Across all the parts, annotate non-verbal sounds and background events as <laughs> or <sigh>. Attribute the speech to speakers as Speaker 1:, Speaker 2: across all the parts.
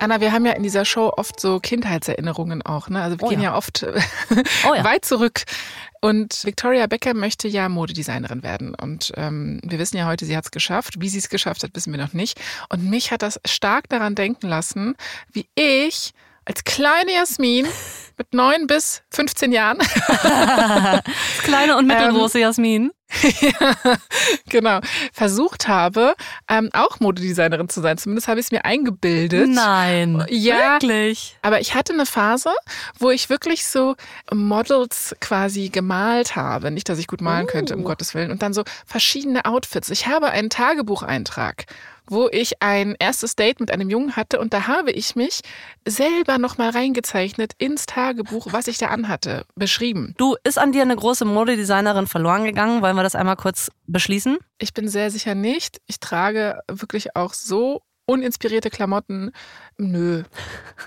Speaker 1: Anna, wir haben ja in dieser Show oft so Kindheitserinnerungen auch. Ne? Also wir
Speaker 2: Oh
Speaker 1: gehen
Speaker 2: ja.
Speaker 1: ja, oft
Speaker 2: Oh <laughs> ja.
Speaker 1: weit zurück. Und Victoria Beckham möchte ja Modedesignerin werden. Und ähm, wir wissen ja heute, sie hat es geschafft. Wie sie es geschafft hat, wissen wir noch nicht. Und mich hat das stark daran denken lassen, wie ich als kleine Jasmin <laughs> mit neun bis 15 Jahren <laughs>
Speaker 2: Das kleine und mittelgroße Jasmin.
Speaker 1: Ja, <laughs> genau, versucht habe, ähm, auch Modedesignerin zu sein. Zumindest habe ich es mir eingebildet.
Speaker 2: Nein.
Speaker 1: Ja.
Speaker 2: Wirklich.
Speaker 1: Aber ich hatte eine Phase, wo ich wirklich so Models quasi gemalt habe. Nicht, dass ich gut malen könnte, um
Speaker 2: Oh.
Speaker 1: Gottes Willen. Und dann so verschiedene Outfits. Ich habe einen Tagebucheintrag, wo ich ein erstes Date mit einem Jungen hatte und da habe ich mich selber nochmal reingezeichnet ins Tagebuch, was ich da anhatte, beschrieben.
Speaker 2: Du, ist an dir eine große Modedesignerin verloren gegangen? Wollen wir das einmal kurz beschließen?
Speaker 1: Ich bin sehr sicher nicht. Ich trage wirklich auch so uninspirierte Klamotten. Nö.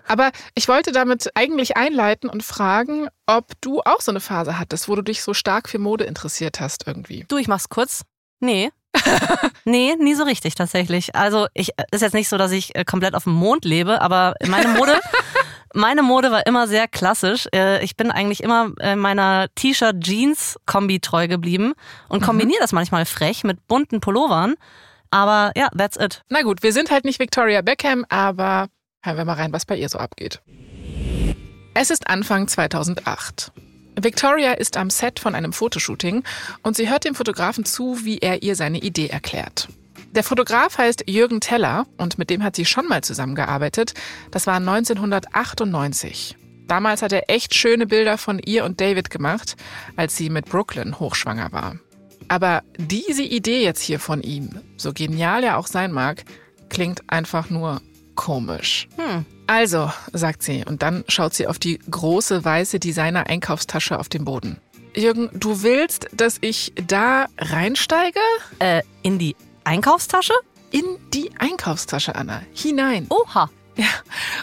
Speaker 1: Aber ich wollte damit eigentlich einleiten und fragen, ob du auch so eine Phase hattest, wo du dich so stark für Mode interessiert hast irgendwie.
Speaker 2: Du, ich mach's kurz. Nee. <laughs> nee, nie so richtig tatsächlich. Also ich ist jetzt nicht so, dass ich äh, komplett auf dem Mond lebe, aber meine Mode, <laughs> meine Mode war immer sehr klassisch. Äh, Ich bin eigentlich immer äh, meiner T-Shirt-Jeans-Kombi treu geblieben und kombiniere das manchmal frech mit bunten Pullovern. Aber ja, that's it.
Speaker 1: Na gut, wir sind halt nicht Victoria Beckham, aber hören wir mal rein, was bei ihr so abgeht. Es ist Anfang 2008. Victoria ist am Set von einem Fotoshooting und sie hört dem Fotografen zu, wie er ihr seine Idee erklärt. Der Fotograf heißt Jürgen Teller und mit dem hat sie schon mal zusammengearbeitet. Das war 1998. Damals hat er echt schöne Bilder von ihr und David gemacht, als sie mit Brooklyn hochschwanger war. Aber diese Idee jetzt hier von ihm, so genial er auch sein mag, klingt einfach nur komisch.
Speaker 2: Hm.
Speaker 1: Also, sagt sie, und dann schaut sie auf die große weiße Designer-Einkaufstasche auf dem Boden. Jürgen, du willst, dass ich da reinsteige?
Speaker 2: Äh, in die Einkaufstasche?
Speaker 1: In die Einkaufstasche, Anna. Hinein.
Speaker 2: Oha.
Speaker 1: Ja.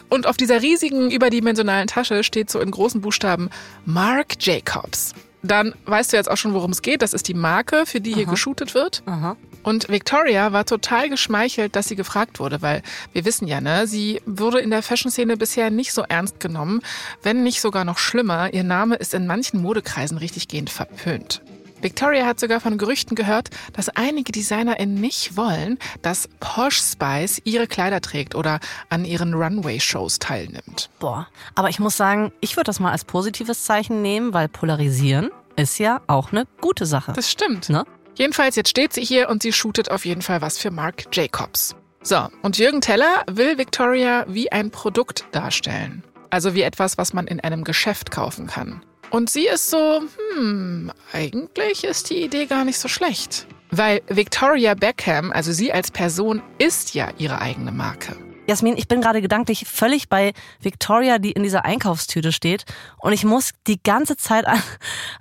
Speaker 1: Und auf dieser riesigen, überdimensionalen Tasche steht so in großen Buchstaben Marc Jacobs. Dann weißt du jetzt auch schon, worum es geht. Das ist die Marke, für die hier
Speaker 2: Aha.
Speaker 1: geshootet wird.
Speaker 2: Aha.
Speaker 1: Und Victoria war total geschmeichelt, dass sie gefragt wurde, weil wir wissen ja, ne, sie wurde in der Fashion-Szene bisher nicht so ernst genommen, wenn nicht sogar noch schlimmer. Ihr Name ist in manchen Modekreisen richtiggehend verpönt. Victoria hat sogar von Gerüchten gehört, dass einige DesignerInnen nicht wollen, dass Posh Spice ihre Kleider trägt oder an ihren Runway-Shows teilnimmt.
Speaker 2: Boah. Aber ich muss sagen, ich würde das mal als positives Zeichen nehmen, weil polarisieren ist ja auch eine gute Sache.
Speaker 1: Das stimmt.
Speaker 2: Ne?
Speaker 1: Jedenfalls, jetzt steht sie hier und sie shootet auf jeden Fall was für Marc Jacobs. So, und Jürgen Teller will Victoria wie ein Produkt darstellen. Also wie etwas, was man in einem Geschäft kaufen kann. Und sie ist so, hm, eigentlich ist die Idee gar nicht so schlecht. Weil Victoria Beckham, also sie als Person, ist ja ihre eigene Marke.
Speaker 2: Jasmin, ich bin gerade gedanklich völlig bei Victoria, die in dieser Einkaufstüte steht. Und ich muss die ganze Zeit an,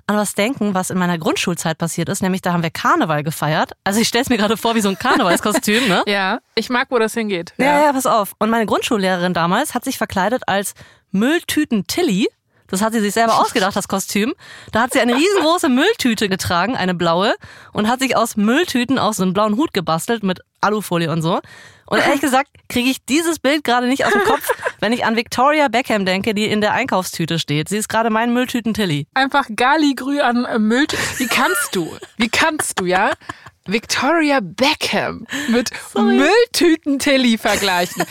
Speaker 2: an was denken, was in meiner Grundschulzeit passiert ist. Nämlich, da haben wir Karneval gefeiert. Also ich stelle es mir gerade vor wie so ein Karnevalskostüm, ne? <laughs>
Speaker 1: Ja, ich mag, wo das hingeht.
Speaker 2: Ja, ja, pass auf. Und meine Grundschullehrerin damals hat sich verkleidet als Mülltüten Tilly. Das hat sie sich selber ausgedacht, das Kostüm. Da hat sie eine riesengroße Mülltüte getragen, eine blaue, und hat sich aus Mülltüten auch so einen blauen Hut gebastelt mit Alufolie und so. Und ehrlich gesagt kriege ich dieses Bild gerade nicht aus dem Kopf, wenn ich an Victoria Beckham denke, die in der Einkaufstüte steht. Sie ist gerade mein Mülltüten-Tilly.
Speaker 1: Einfach Galigrü an äh, Müll. Wie kannst du? Wie kannst du, ja? Victoria Beckham mit <laughs> Mülltüten-Tilly vergleichen.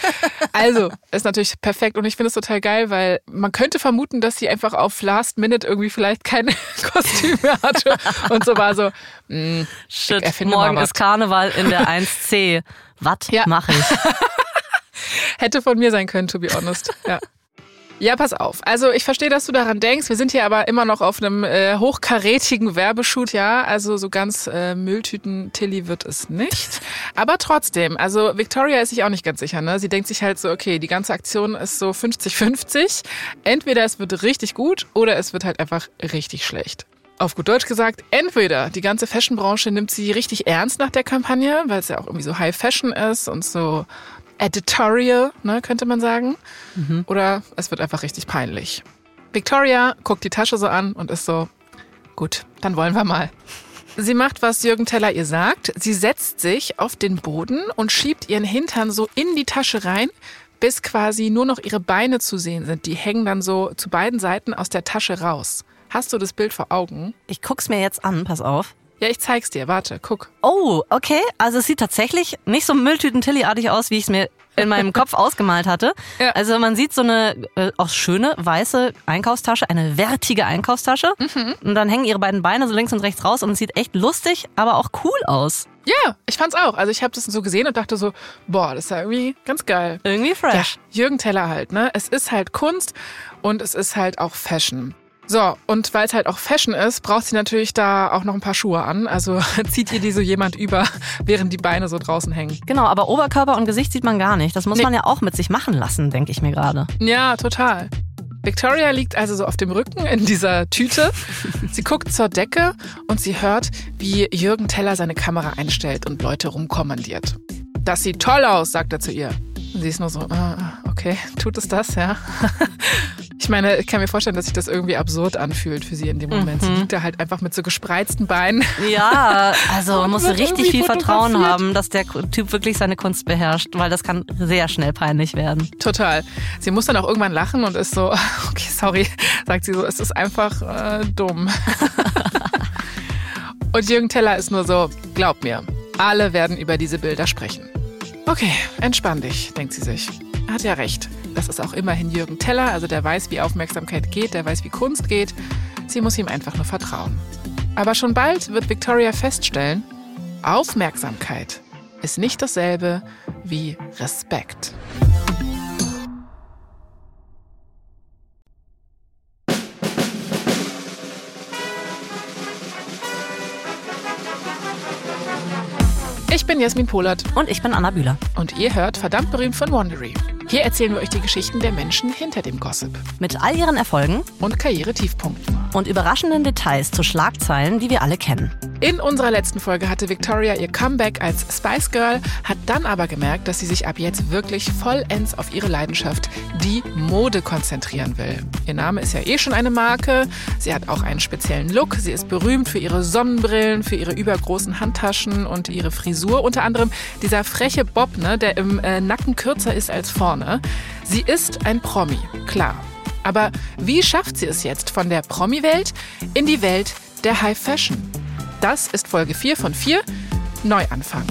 Speaker 1: Also, ist natürlich perfekt und ich finde es total geil, weil man könnte vermuten, dass sie einfach auf Last Minute irgendwie vielleicht kein <laughs> Kostüm mehr hatte und so war so, mh,
Speaker 2: Shit,
Speaker 1: erfinde
Speaker 2: morgen ist Karneval in der <laughs> 1C. Was
Speaker 1: Ja.
Speaker 2: mache ich?
Speaker 1: Hätte von mir sein können, to be honest. Ja. Ja, pass auf. Also ich verstehe, dass du daran denkst. Wir sind hier aber immer noch auf einem äh, hochkarätigen Werbeshoot, ja. Also so ganz äh, Mülltüten-Tilly wird es nicht. Aber trotzdem, also Victoria ist sich auch nicht ganz sicher. Ne? Sie denkt sich halt so, okay, die ganze Aktion ist so 50-50. Entweder es wird richtig gut oder es wird halt einfach richtig schlecht. Auf gut Deutsch gesagt, entweder die ganze Fashionbranche nimmt sie richtig ernst nach der Kampagne, weil es ja auch irgendwie so High Fashion ist und so editorial, ne, könnte man sagen. Oder es wird einfach richtig peinlich. Victoria guckt die Tasche so an und ist so, gut, dann wollen wir mal. Sie macht, was Jürgen Teller ihr sagt. Sie setzt sich auf den Boden und schiebt ihren Hintern so in die Tasche rein, bis quasi nur noch ihre Beine zu sehen sind. Die hängen dann so zu beiden Seiten aus der Tasche raus. Hast du das Bild vor Augen?
Speaker 2: Ich guck's mir jetzt an, pass auf.
Speaker 1: Ja, ich zeig's dir. Warte, guck.
Speaker 2: Oh, okay. Also es sieht tatsächlich nicht so Mülltüten-Tilly-artig aus, wie ich es mir in meinem Kopf <laughs> ausgemalt hatte.
Speaker 1: Ja.
Speaker 2: Also man sieht so eine äh, auch schöne weiße Einkaufstasche, eine wertige Einkaufstasche.
Speaker 1: Mhm.
Speaker 2: Und dann hängen ihre beiden Beine so links und rechts raus und es sieht echt lustig, aber auch cool aus.
Speaker 1: Ja, ich fand's auch. Also ich habe das so gesehen und dachte so, boah, das ist ja irgendwie ganz geil.
Speaker 2: Irgendwie
Speaker 1: Ja,
Speaker 2: fresh.
Speaker 1: Jürgen Teller halt, ne? Es ist halt Kunst und es ist halt auch Fashion. So, und weil es halt auch Fashion ist, braucht sie natürlich da auch noch ein paar Schuhe an. Also <laughs> zieht ihr die so jemand über, während die Beine so draußen hängen.
Speaker 2: Genau, aber Oberkörper und Gesicht sieht man gar nicht. Das muss
Speaker 1: Nee.
Speaker 2: man ja auch mit sich machen lassen, denke ich mir gerade.
Speaker 1: Ja, total. Victoria liegt also so auf dem Rücken in dieser Tüte. Sie guckt zur Decke und sie hört, wie Jürgen Teller seine Kamera einstellt und Leute rumkommandiert. Das sieht toll aus, sagt er zu ihr. Und sie ist nur so, ah, okay, tut es das, ja? <laughs> Ich meine, ich kann mir vorstellen, dass sich das irgendwie absurd anfühlt für sie in dem Moment. Sie liegt da halt einfach mit so gespreizten Beinen.
Speaker 2: Ja, <laughs> also man muss richtig viel Vertrauen haben, dass der Typ wirklich seine Kunst beherrscht, weil das kann sehr schnell peinlich werden.
Speaker 1: Total. Sie muss dann auch irgendwann lachen und ist so, <laughs> okay, sorry, sagt sie so, es ist einfach äh, dumm. und Jürgen Teller ist nur so, glaub mir, alle werden über diese Bilder sprechen. Okay, entspann dich, denkt sie sich. Er hat ja recht. Das ist auch immerhin Jürgen Teller, also der weiß, wie Aufmerksamkeit geht, der weiß, wie Kunst geht. Sie muss ihm einfach nur vertrauen. Aber schon bald wird Victoria feststellen, Aufmerksamkeit ist nicht dasselbe wie Respekt. Ich bin Jasmin Polat
Speaker 2: Und ich bin Anna Bühler.
Speaker 1: und ihr hört verdammt berühmt von Wandery. Hier erzählen wir euch die Geschichten der Menschen hinter dem Gossip
Speaker 2: Mit all ihren Erfolgen
Speaker 1: und Karriere-Tiefpunkten.
Speaker 2: Und überraschenden Details zu Schlagzeilen, die wir alle kennen.
Speaker 1: In unserer letzten Folge hatte Victoria ihr Comeback als Spice Girl, hat dann aber gemerkt, dass sie sich ab jetzt wirklich vollends auf ihre Leidenschaft, die Mode, konzentrieren will. Ihr Name ist ja eh schon eine Marke, sie hat auch einen speziellen Look, sie ist berühmt für ihre Sonnenbrillen, für ihre übergroßen Handtaschen und ihre Frisur. Unter anderem dieser freche Bob, ne, der im äh, Nacken kürzer ist als vorne. Sie ist ein Promi, klar. Aber wie schafft sie es jetzt von der Promi-Welt in die Welt der High Fashion? Das ist Folge 4 von 4, Neuanfang.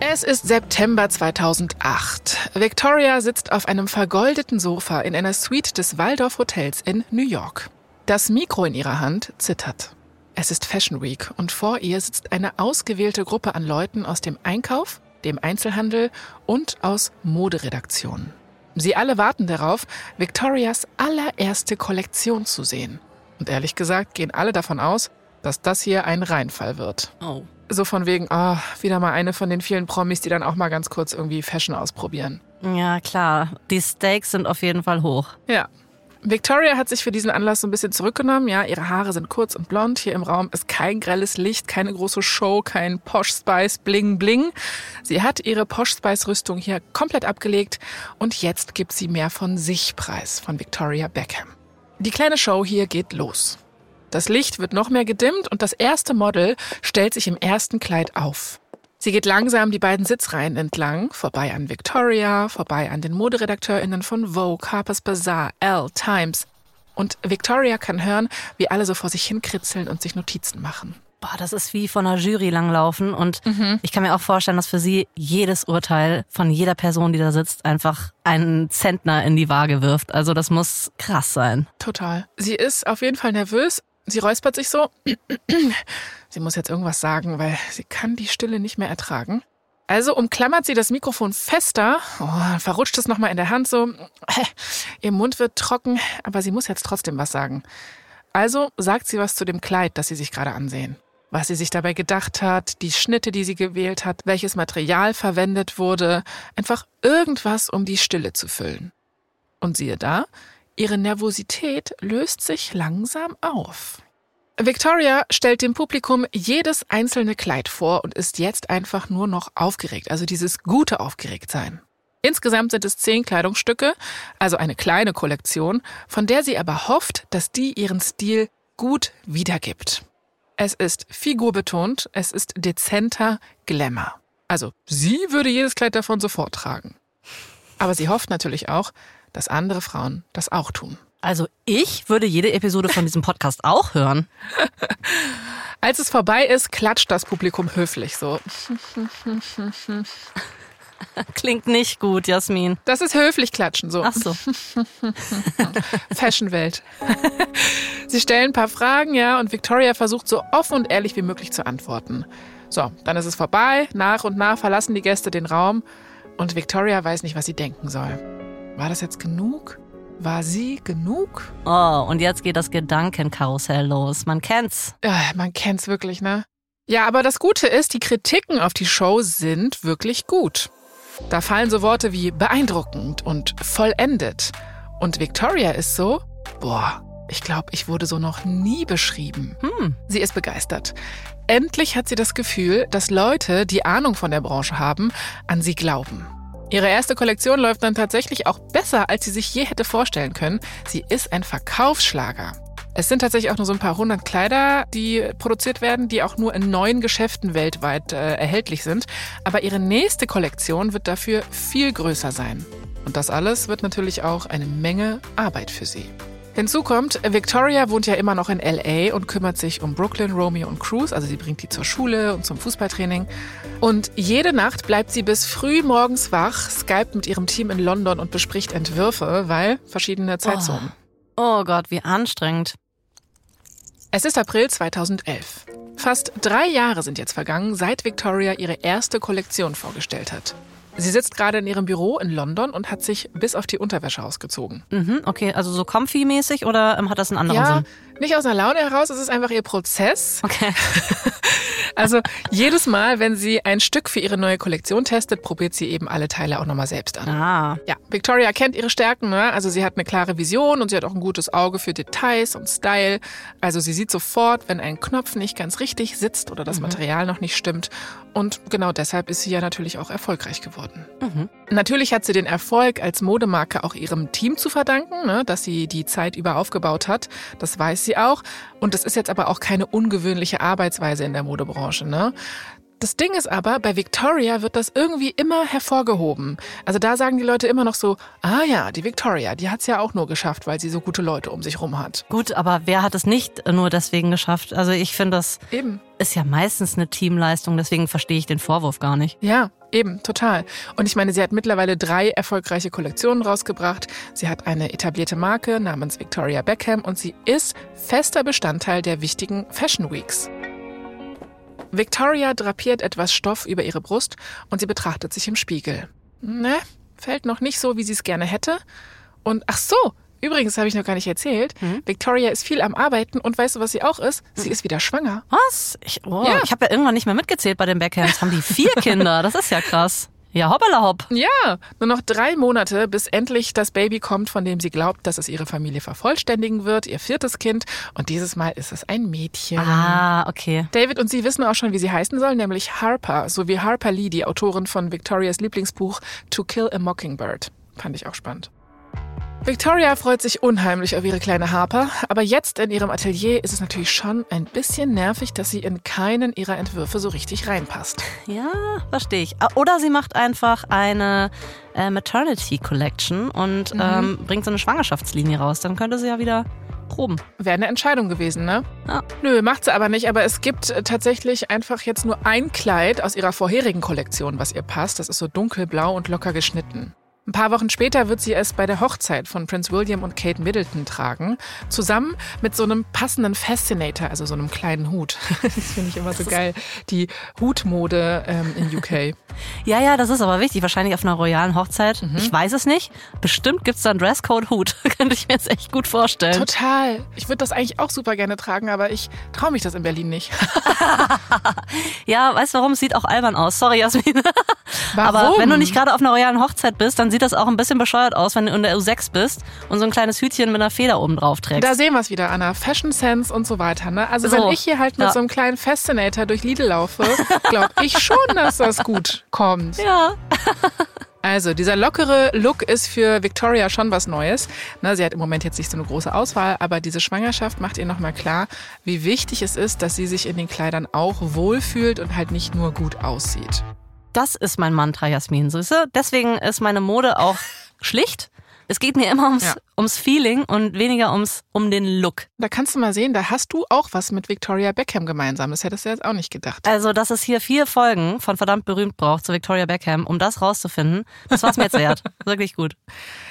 Speaker 1: Es ist September 2008. Victoria sitzt auf einem vergoldeten Sofa in einer Suite des Waldorf Hotels in New York. Das Mikro in ihrer Hand zittert. Es ist Fashion Week und vor ihr sitzt eine ausgewählte Gruppe an Leuten aus dem Einkauf, dem Einzelhandel und aus Moderedaktionen. Sie alle warten darauf, Victorias allererste Kollektion zu sehen. Und ehrlich gesagt gehen alle davon aus, dass das hier ein Reinfall wird.
Speaker 2: Oh.
Speaker 1: So von wegen, ah, wieder mal eine von den vielen Promis, die dann auch mal ganz kurz irgendwie Fashion ausprobieren.
Speaker 2: Ja, klar. Die Stakes sind auf jeden Fall hoch.
Speaker 1: Ja. Victoria hat sich für diesen Anlass so ein bisschen zurückgenommen. Ja, ihre Haare sind kurz und blond. Hier im Raum ist kein grelles Licht, keine große Show, kein Posh Spice Bling Bling. Sie hat ihre Posh Spice Rüstung hier komplett abgelegt und jetzt gibt sie mehr von sich preis von Victoria Beckham. Die kleine Show hier geht los. Das Licht wird noch mehr gedimmt und das erste Model stellt sich im ersten Kleid auf. Sie geht langsam die beiden Sitzreihen entlang, vorbei an Victoria, vorbei an den ModeredakteurInnen von Vogue, Harper's Bazaar, Elle, Times. Und Victoria kann hören, wie alle so vor sich hinkritzeln und sich Notizen machen.
Speaker 2: Boah, das ist wie von einer Jury langlaufen. Und
Speaker 1: Mhm.
Speaker 2: ich kann mir auch vorstellen, dass für sie jedes Urteil von jeder Person, die da sitzt, einfach einen Zentner in die Waage wirft. Also das muss krass sein.
Speaker 1: Total. Sie ist auf jeden Fall nervös. Sie räuspert sich so. <clears throat> Sie muss jetzt irgendwas sagen, weil sie kann die Stille nicht mehr ertragen. Also umklammert sie das Mikrofon fester, oh, verrutscht es nochmal in der Hand so. <clears throat> Ihr Mund wird trocken, aber sie muss jetzt trotzdem was sagen. Also sagt sie was zu dem Kleid, das sie sich gerade ansehen. Was sie sich dabei gedacht hat, die Schnitte, die sie gewählt hat, welches Material verwendet wurde. Einfach irgendwas, um die Stille zu füllen. Und siehe da, ihre Nervosität löst sich langsam auf. Victoria stellt dem Publikum jedes einzelne Kleid vor und ist jetzt einfach nur noch aufgeregt, also dieses gute Aufgeregtsein. Insgesamt sind es zehn Kleidungsstücke, also eine kleine Kollektion, von der sie aber hofft, dass die ihren Stil gut wiedergibt. Es ist figurbetont, es ist dezenter Glamour. Also, sie würde jedes Kleid davon sofort tragen. Aber sie hofft natürlich auch, dass andere Frauen das auch tun.
Speaker 2: Also ich würde jede Episode von diesem Podcast auch hören. <laughs>
Speaker 1: Als es vorbei ist, klatscht das Publikum höflich so.
Speaker 2: Klingt nicht gut, Jasmin.
Speaker 1: Das ist höflich klatschen so.
Speaker 2: Ach so. <laughs>
Speaker 1: Fashionwelt. Sie stellen ein paar Fragen, ja, und Victoria versucht so offen und ehrlich wie möglich zu antworten. So, dann ist es vorbei. Nach und nach verlassen die Gäste den Raum und Victoria weiß nicht, was sie denken soll. War das jetzt genug? War sie genug?
Speaker 2: Oh, und jetzt geht das Gedankenkarussell los. Man kennt's.
Speaker 1: Ja, man kennt's wirklich, ne? Ja, aber das Gute ist, die Kritiken auf die Show sind wirklich gut. Da fallen so Worte wie beeindruckend und vollendet. Und Victoria ist so, boah, ich glaube, ich wurde so noch nie beschrieben.
Speaker 2: Hm.
Speaker 1: Sie ist begeistert. Endlich hat sie das Gefühl, dass Leute, die Ahnung von der Branche haben, an sie glauben. Ihre erste Kollektion läuft dann tatsächlich auch besser, als sie sich je hätte vorstellen können. Sie ist ein Verkaufsschlager. Es sind tatsächlich auch nur so ein paar hundert Kleider, die produziert werden, die auch nur in neun Geschäften weltweit äh, erhältlich sind. Aber ihre nächste Kollektion wird dafür viel größer sein. Und das alles wird natürlich auch eine Menge Arbeit für sie. Hinzu kommt, Victoria wohnt ja immer noch in LA und kümmert sich um Brooklyn, Romeo und Cruz. Also sie bringt die zur Schule und zum Fußballtraining. Und jede Nacht bleibt sie bis früh morgens wach, skypt mit ihrem Team in London und bespricht Entwürfe, weil verschiedene Zeitzonen.
Speaker 2: Oh Gott, wie anstrengend.
Speaker 1: Es ist April 2011. Fast drei Jahre sind jetzt vergangen, seit Victoria ihre erste Kollektion vorgestellt hat. Sie sitzt gerade in ihrem Büro in London und hat sich bis auf die Unterwäsche ausgezogen.
Speaker 2: Mhm, okay, also so comfy-mäßig oder ähm, hat das einen anderen
Speaker 1: Ja,
Speaker 2: Sinn?
Speaker 1: Nicht aus einer Laune heraus, es ist einfach ihr Prozess.
Speaker 2: Okay. <laughs>
Speaker 1: Also jedes Mal, wenn sie ein Stück für ihre neue Kollektion testet, probiert sie eben alle Teile auch nochmal selbst an.
Speaker 2: Ah.
Speaker 1: Ja, Victoria kennt ihre Stärken, ne? also sie hat eine klare Vision und sie hat auch ein gutes Auge für Details und Style. Also sie sieht sofort, wenn ein Knopf nicht ganz richtig sitzt oder das Material noch nicht stimmt. Und genau deshalb ist sie ja natürlich auch erfolgreich geworden.
Speaker 2: Mhm.
Speaker 1: Natürlich hat sie den Erfolg als Modemarke auch ihrem Team zu verdanken, ne, dass sie die Zeit über aufgebaut hat. Das weiß sie auch. Und das ist jetzt aber auch keine ungewöhnliche Arbeitsweise in der Modebranche. Ne? Das Ding ist aber, bei Victoria wird das irgendwie immer hervorgehoben. Also da sagen die Leute immer noch so, ah ja, die Victoria, die hat's ja auch nur geschafft, weil sie so gute Leute um sich rum hat.
Speaker 2: Gut, aber wer hat es nicht nur deswegen geschafft? Also ich finde, das
Speaker 1: Eben.
Speaker 2: ist ja meistens eine Teamleistung, deswegen verstehe ich den Vorwurf gar nicht.
Speaker 1: Ja, eben, total. Und ich meine, sie hat mittlerweile drei erfolgreiche Kollektionen rausgebracht. Sie hat eine etablierte Marke namens Victoria Beckham und sie ist fester Bestandteil der wichtigen Fashion Weeks. Victoria drapiert etwas Stoff über ihre Brust und sie betrachtet sich im Spiegel. Ne, fällt noch nicht so, wie sie es gerne hätte. Und ach so, übrigens habe ich noch gar nicht erzählt. Victoria ist viel am Arbeiten und weißt du, was sie auch ist? Sie ist wieder schwanger.
Speaker 2: Was? Ich, oh,
Speaker 1: Ja.
Speaker 2: ich habe ja irgendwann nicht mehr mitgezählt bei den Beckhams. Haben die vier <laughs> Kinder? Das ist ja krass. Ja, hoppala hopp.
Speaker 1: Ja, nur noch drei Monate, bis endlich das Baby kommt, von dem sie glaubt, dass es ihre Familie vervollständigen wird, ihr viertes Kind. Und dieses Mal ist es ein Mädchen.
Speaker 2: Ah, okay.
Speaker 1: David und sie wissen auch schon, wie sie heißen soll, nämlich Harper, so wie Harper Lee, die Autorin von Victorias Lieblingsbuch To Kill a Mockingbird. Fand ich auch spannend. Victoria freut sich unheimlich auf ihre kleine Harper, aber jetzt in ihrem Atelier ist es natürlich schon ein bisschen nervig, dass sie in keinen ihrer Entwürfe so richtig reinpasst.
Speaker 2: Ja, verstehe ich. Ah, Oder sie macht einfach eine äh, Maternity Collection und ähm, bringt so eine Schwangerschaftslinie raus. Dann könnte sie ja wieder proben.
Speaker 1: Wäre eine Entscheidung gewesen, ne?
Speaker 2: Ja.
Speaker 1: Nö, macht sie aber nicht. Aber es gibt äh, tatsächlich einfach jetzt nur ein Kleid aus ihrer vorherigen Kollektion, was ihr passt. Das ist so dunkelblau und locker geschnitten. Ein paar Wochen später wird sie es bei der Hochzeit von Prince William und Kate Middleton tragen, zusammen mit so einem passenden Fascinator, also so einem kleinen Hut. <laughs> Das finde ich immer so geil. Die Hutmode ähm, in UK.
Speaker 2: Ja, ja, das ist aber wichtig. Wahrscheinlich auf einer royalen Hochzeit. Ich weiß es nicht. Bestimmt gibt's da einen Dresscode-Hut. <laughs> Könnte ich mir jetzt echt gut vorstellen.
Speaker 1: Total. Ich würde das eigentlich auch super gerne tragen, aber ich traue mich das in Berlin nicht. <laughs>
Speaker 2: Ja, weißt du warum? Es sieht auch albern aus. Sorry, Jasmin.
Speaker 1: Warum?
Speaker 2: Aber wenn du nicht gerade auf einer royalen Hochzeit bist, dann sieht das auch ein bisschen bescheuert aus, wenn du in der U6 bist und so ein kleines Hütchen mit einer Feder oben drauf trägst.
Speaker 1: Da sehen wir es wieder, Anna. Fashion Sense und so weiter. Ne? Also
Speaker 2: So.
Speaker 1: wenn ich hier halt mit
Speaker 2: Ja.
Speaker 1: so einem kleinen Fascinator durch Lidl laufe, glaube ich schon, dass das gut kommt.
Speaker 2: ja.
Speaker 1: Also, dieser lockere Look ist für Victoria schon was Neues. Na, sie hat im Moment jetzt nicht so eine große Auswahl, aber diese Schwangerschaft macht ihr nochmal klar, wie wichtig es ist, dass sie sich in den Kleidern auch wohlfühlt und halt nicht nur gut aussieht.
Speaker 2: Das ist mein Mantra, Jasmin. Süße. Deswegen ist meine Mode auch <laughs> schlicht. Es geht mir immer ums, ja. ums Feeling und weniger ums, um den Look.
Speaker 1: Da kannst du mal sehen, da hast du auch was mit Victoria Beckham gemeinsam. Das hättest du jetzt auch nicht gedacht.
Speaker 2: Also, dass es hier vier Folgen von verdammt berühmt braucht zu Victoria Beckham, um das rauszufinden, das war es mir jetzt wert. <laughs> Wirklich gut.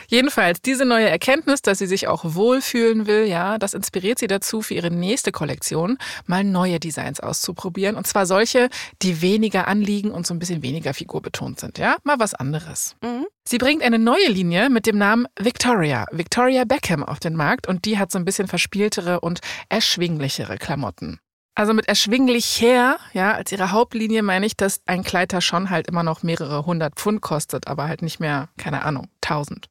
Speaker 1: Jedenfalls, diese neue Erkenntnis, dass sie sich auch wohlfühlen will, ja, das inspiriert sie dazu, für ihre nächste Kollektion mal neue Designs auszuprobieren. Und zwar solche, die weniger anliegen und so ein bisschen weniger figurbetont sind, ja. Mal was anderes. Mhm. Sie bringt eine neue Linie mit dem Namen Victoria, Victoria Beckham auf den Markt und die hat so ein bisschen verspieltere und erschwinglichere Klamotten. Also mit erschwinglich her, ja, als ihre Hauptlinie meine ich, dass ein Kleider schon halt immer noch mehrere hundert Pfund kostet, aber halt nicht mehr, keine Ahnung, tausend.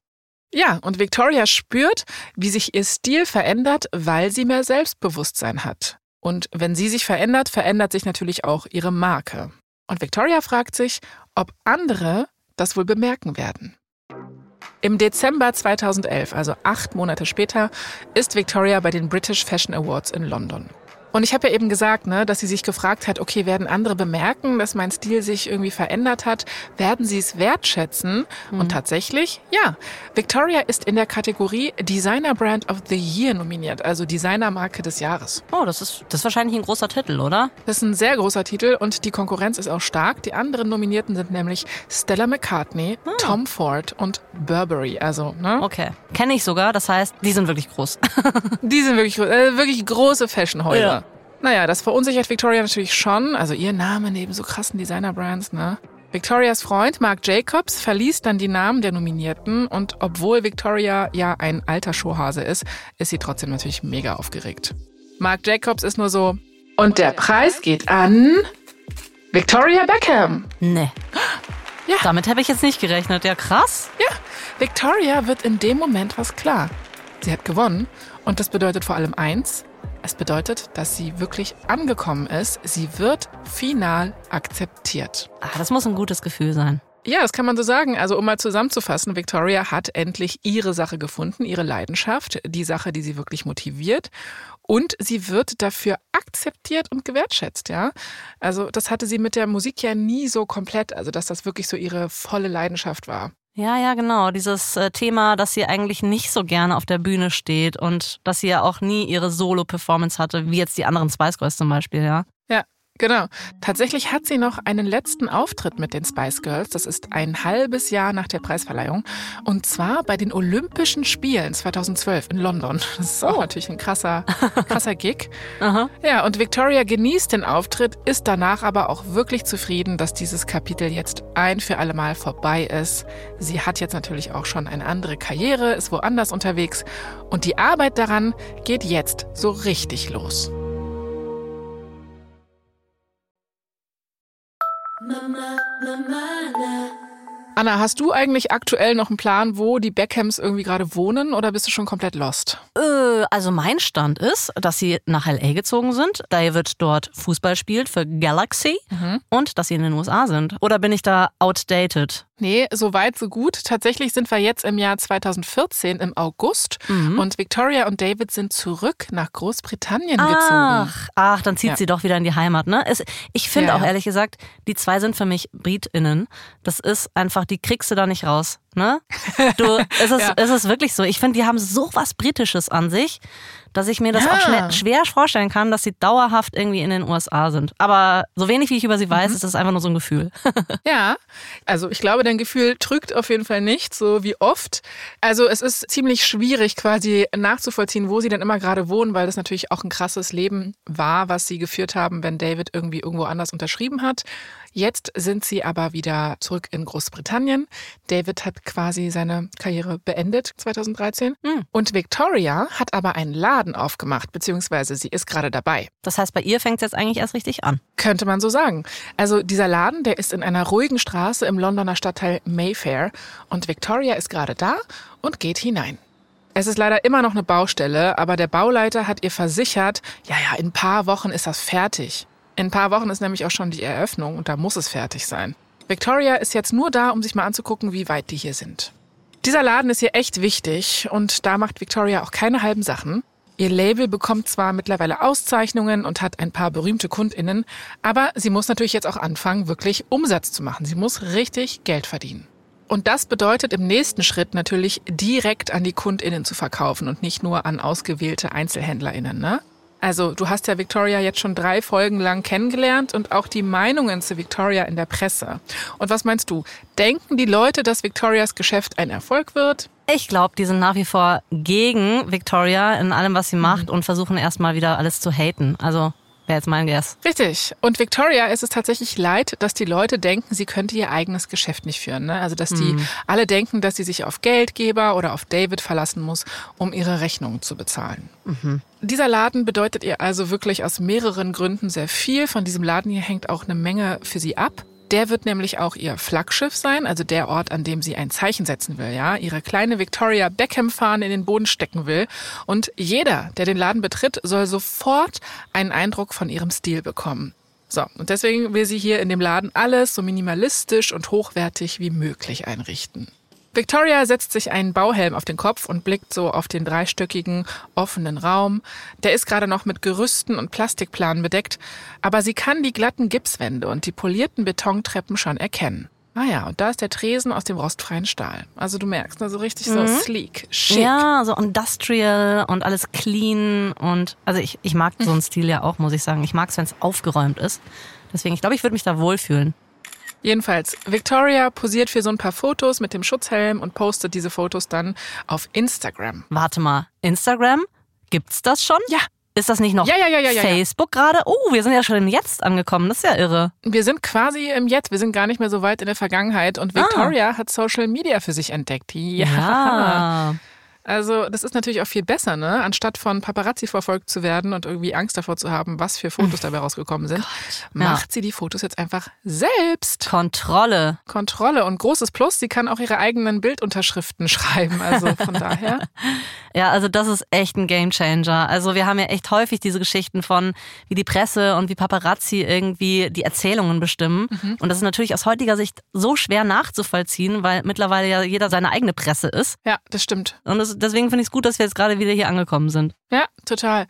Speaker 1: Ja, und Victoria spürt, wie sich ihr Stil verändert, weil sie mehr Selbstbewusstsein hat. Und wenn sie sich verändert, verändert sich natürlich auch ihre Marke. Und Victoria fragt sich, ob andere das wohl bemerken werden. Im Dezember 2011, also acht Monate später, ist Victoria bei den British Fashion Awards in London. Und ich habe ja eben gesagt, ne, dass sie sich gefragt hat, okay, werden andere bemerken, dass mein Stil sich irgendwie verändert hat? Werden sie es wertschätzen? Mhm. Und tatsächlich, ja. Victoria ist in der Kategorie Designer Brand of the Year nominiert, also Designermarke des Jahres.
Speaker 2: Oh, das ist, das ist wahrscheinlich ein großer Titel, oder?
Speaker 1: Das ist ein sehr großer Titel und die Konkurrenz ist auch stark. Die anderen Nominierten sind nämlich Stella McCartney, ah. Tom Ford und Burberry. Also, ne?
Speaker 2: Okay. Kenne ich sogar, das heißt, die sind wirklich groß. <laughs>
Speaker 1: die sind wirklich, äh, wirklich große Fashionhäuser. Ja. Naja, das verunsichert Victoria natürlich schon. Also ihr Name neben so krassen Designer-Brands, ne? Victorias Freund Mark Jacobs verließ dann die Namen der Nominierten und obwohl Victoria ja ein alter Showhase ist, ist sie trotzdem natürlich mega aufgeregt. Mark Jacobs ist nur so, und der Preis geht an Victoria Beckham.
Speaker 2: Nee. Ja. Damit habe ich jetzt nicht gerechnet. Ja, krass.
Speaker 1: Ja, Victoria wird in dem Moment was klar. Sie hat gewonnen und das bedeutet vor allem eins, es bedeutet, dass sie wirklich angekommen ist. Sie wird final akzeptiert.
Speaker 2: Ah, das muss ein gutes Gefühl sein.
Speaker 1: Ja, das kann man so sagen. Also um mal zusammenzufassen, Victoria hat endlich ihre Sache gefunden, ihre Leidenschaft, die Sache, die sie wirklich motiviert. Und sie wird dafür akzeptiert und gewertschätzt, ja. Also das hatte sie mit der Musik ja nie so komplett, also dass das wirklich so ihre volle Leidenschaft war.
Speaker 2: Ja, ja, genau. Dieses äh, Thema, dass sie eigentlich nicht so gerne auf der Bühne steht und dass sie ja auch nie ihre Solo-Performance hatte, wie jetzt die anderen Spice Girls zum Beispiel, ja.
Speaker 1: Ja, Genau. Tatsächlich hat sie noch einen letzten Auftritt mit den Spice Girls. Das ist ein halbes Jahr nach der Preisverleihung. Und zwar bei den Olympischen Spielen 2012 in London. Das ist auch oh. natürlich ein krasser, <laughs> krasser Gig. Aha. Ja, und Victoria genießt den Auftritt, ist danach aber auch wirklich zufrieden, dass dieses Kapitel jetzt ein für alle Mal vorbei ist. Sie hat jetzt natürlich auch schon eine andere Karriere, ist woanders unterwegs. Und die Arbeit daran geht jetzt so richtig los. Anna, hast du eigentlich aktuell noch einen Plan, wo die Beckhams irgendwie gerade wohnen oder bist du schon komplett lost?
Speaker 2: Äh, also mein Stand ist, dass sie nach LA gezogen sind. David dort Fußball spielt für Galaxy mhm. und dass sie in den USA sind. Oder bin ich da outdated?
Speaker 1: Nee, so weit, so gut. Tatsächlich sind wir jetzt im Jahr 2014 im August mhm. und Victoria und David sind zurück nach Großbritannien
Speaker 2: ach,
Speaker 1: gezogen.
Speaker 2: Ach, dann zieht ja. sie doch wieder in die Heimat, ne? Es, ich finde ja, auch ehrlich gesagt, die zwei sind für mich BritInnen. Das ist einfach, die kriegst du da nicht raus. Ne? Du, <laughs> es, ist, ja. es ist wirklich so. Ich finde, die haben so was Britisches an sich dass ich mir das ja. auch schnell, schwer vorstellen kann, dass sie dauerhaft irgendwie in den USA sind. Aber so wenig wie ich über sie weiß, mhm. ist das einfach nur so ein Gefühl. <laughs>
Speaker 1: ja, also ich glaube, dein Gefühl trügt auf jeden Fall nicht, so wie oft. Also es ist ziemlich schwierig quasi nachzuvollziehen, wo sie denn immer gerade wohnen, weil das natürlich auch ein krasses Leben war, was sie geführt haben, wenn David irgendwie irgendwo anders unterschrieben hat. Jetzt sind sie aber wieder zurück in Großbritannien. David hat quasi seine Karriere beendet 2013 mhm. und Victoria hat aber einen Laden aufgemacht, beziehungsweise sie ist gerade dabei.
Speaker 2: Das heißt, bei ihr fängt es jetzt eigentlich erst richtig an.
Speaker 1: Könnte man so sagen. Also dieser Laden, der ist in einer ruhigen Straße im Londoner Stadtteil Mayfair und Victoria ist gerade da und geht hinein. Es ist leider immer noch eine Baustelle, aber der Bauleiter hat ihr versichert, ja, ja, in ein paar Wochen ist das fertig. In ein paar Wochen ist nämlich auch schon die Eröffnung und da muss es fertig sein. Victoria ist jetzt nur da, um sich mal anzugucken, wie weit die hier sind. Dieser Laden ist ihr echt wichtig und da macht Victoria auch keine halben Sachen. Ihr Label bekommt zwar mittlerweile Auszeichnungen und hat ein paar berühmte Kundinnen, aber sie muss natürlich jetzt auch anfangen, wirklich Umsatz zu machen. Sie muss richtig Geld verdienen. Und das bedeutet im nächsten Schritt natürlich direkt an die Kundinnen zu verkaufen und nicht nur an ausgewählte Einzelhändlerinnen. Ne? Also du hast ja Victoria jetzt schon drei Folgen lang kennengelernt und auch die Meinungen zu Victoria in der Presse. Und was meinst du? Denken die Leute, dass Victorias Geschäft ein Erfolg wird?
Speaker 2: Ich glaube, die sind nach wie vor gegen Victoria in allem, was sie macht mhm. und versuchen erstmal wieder alles zu haten. Also wäre jetzt mein Guess.
Speaker 1: Richtig. Und Victoria ist es tatsächlich leid, dass die Leute denken, sie könnte ihr eigenes Geschäft nicht führen. Ne? Also dass die mhm. alle denken, dass sie sich auf Geldgeber oder auf David verlassen muss, um ihre Rechnungen zu bezahlen. Mhm. Dieser Laden bedeutet ihr also wirklich aus mehreren Gründen sehr viel. Von diesem Laden hier hängt auch eine Menge für sie ab. Der wird nämlich auch ihr Flaggschiff sein, also der Ort, an dem sie ein Zeichen setzen will, ja, ihre kleine Victoria Beckham Fahne in den Boden stecken will. Und jeder, der den Laden betritt, soll sofort einen Eindruck von ihrem Stil bekommen. So, und deswegen will sie hier in dem Laden alles so minimalistisch und hochwertig wie möglich einrichten. Victoria setzt sich einen Bauhelm auf den Kopf und blickt so auf den dreistöckigen, offenen Raum. Der ist gerade noch mit Gerüsten und Plastikplanen bedeckt, aber sie kann die glatten Gipswände und die polierten Betontreppen schon erkennen. Ah ja, und da ist der Tresen aus dem rostfreien Stahl. Also du merkst, also richtig mhm. so sleek, schick.
Speaker 2: Ja, so industrial und alles clean und also ich, ich mag so einen Stil ja auch, muss ich sagen. Ich mag es, wenn es aufgeräumt ist. Deswegen, ich glaube, ich würde mich da wohlfühlen.
Speaker 1: Jedenfalls, Victoria posiert für so ein paar Fotos mit dem Schutzhelm und postet diese Fotos dann auf Instagram.
Speaker 2: Warte mal, Instagram? Gibt's das schon?
Speaker 1: Ja.
Speaker 2: Ist das nicht noch
Speaker 1: ja, ja, ja, ja,
Speaker 2: Facebook gerade? Oh, wir sind ja schon im Jetzt angekommen. Das ist ja irre.
Speaker 1: Wir sind quasi im Jetzt. Wir sind gar nicht mehr so weit in der Vergangenheit. Und Victoria ah. hat Social Media für sich entdeckt. Ja. ja. Also das ist natürlich auch viel besser, ne? Anstatt von Paparazzi verfolgt zu werden und irgendwie Angst davor zu haben, was für Fotos dabei rausgekommen sind, Gott, macht ja. sie die Fotos jetzt einfach selbst.
Speaker 2: Kontrolle.
Speaker 1: Kontrolle und großes Plus, sie kann auch ihre eigenen Bildunterschriften <laughs> schreiben. Also von daher. <laughs>
Speaker 2: Ja, also das ist echt ein Gamechanger. Also wir haben ja echt häufig diese Geschichten von, wie die Presse und wie Paparazzi irgendwie die Erzählungen bestimmen. Mhm. Und das ist natürlich aus heutiger Sicht so schwer nachzuvollziehen, weil mittlerweile ja jeder seine eigene Presse ist.
Speaker 1: Ja, das stimmt.
Speaker 2: Und es deswegen finde ich es gut, dass wir jetzt gerade wieder hier angekommen sind.
Speaker 1: Ja, total.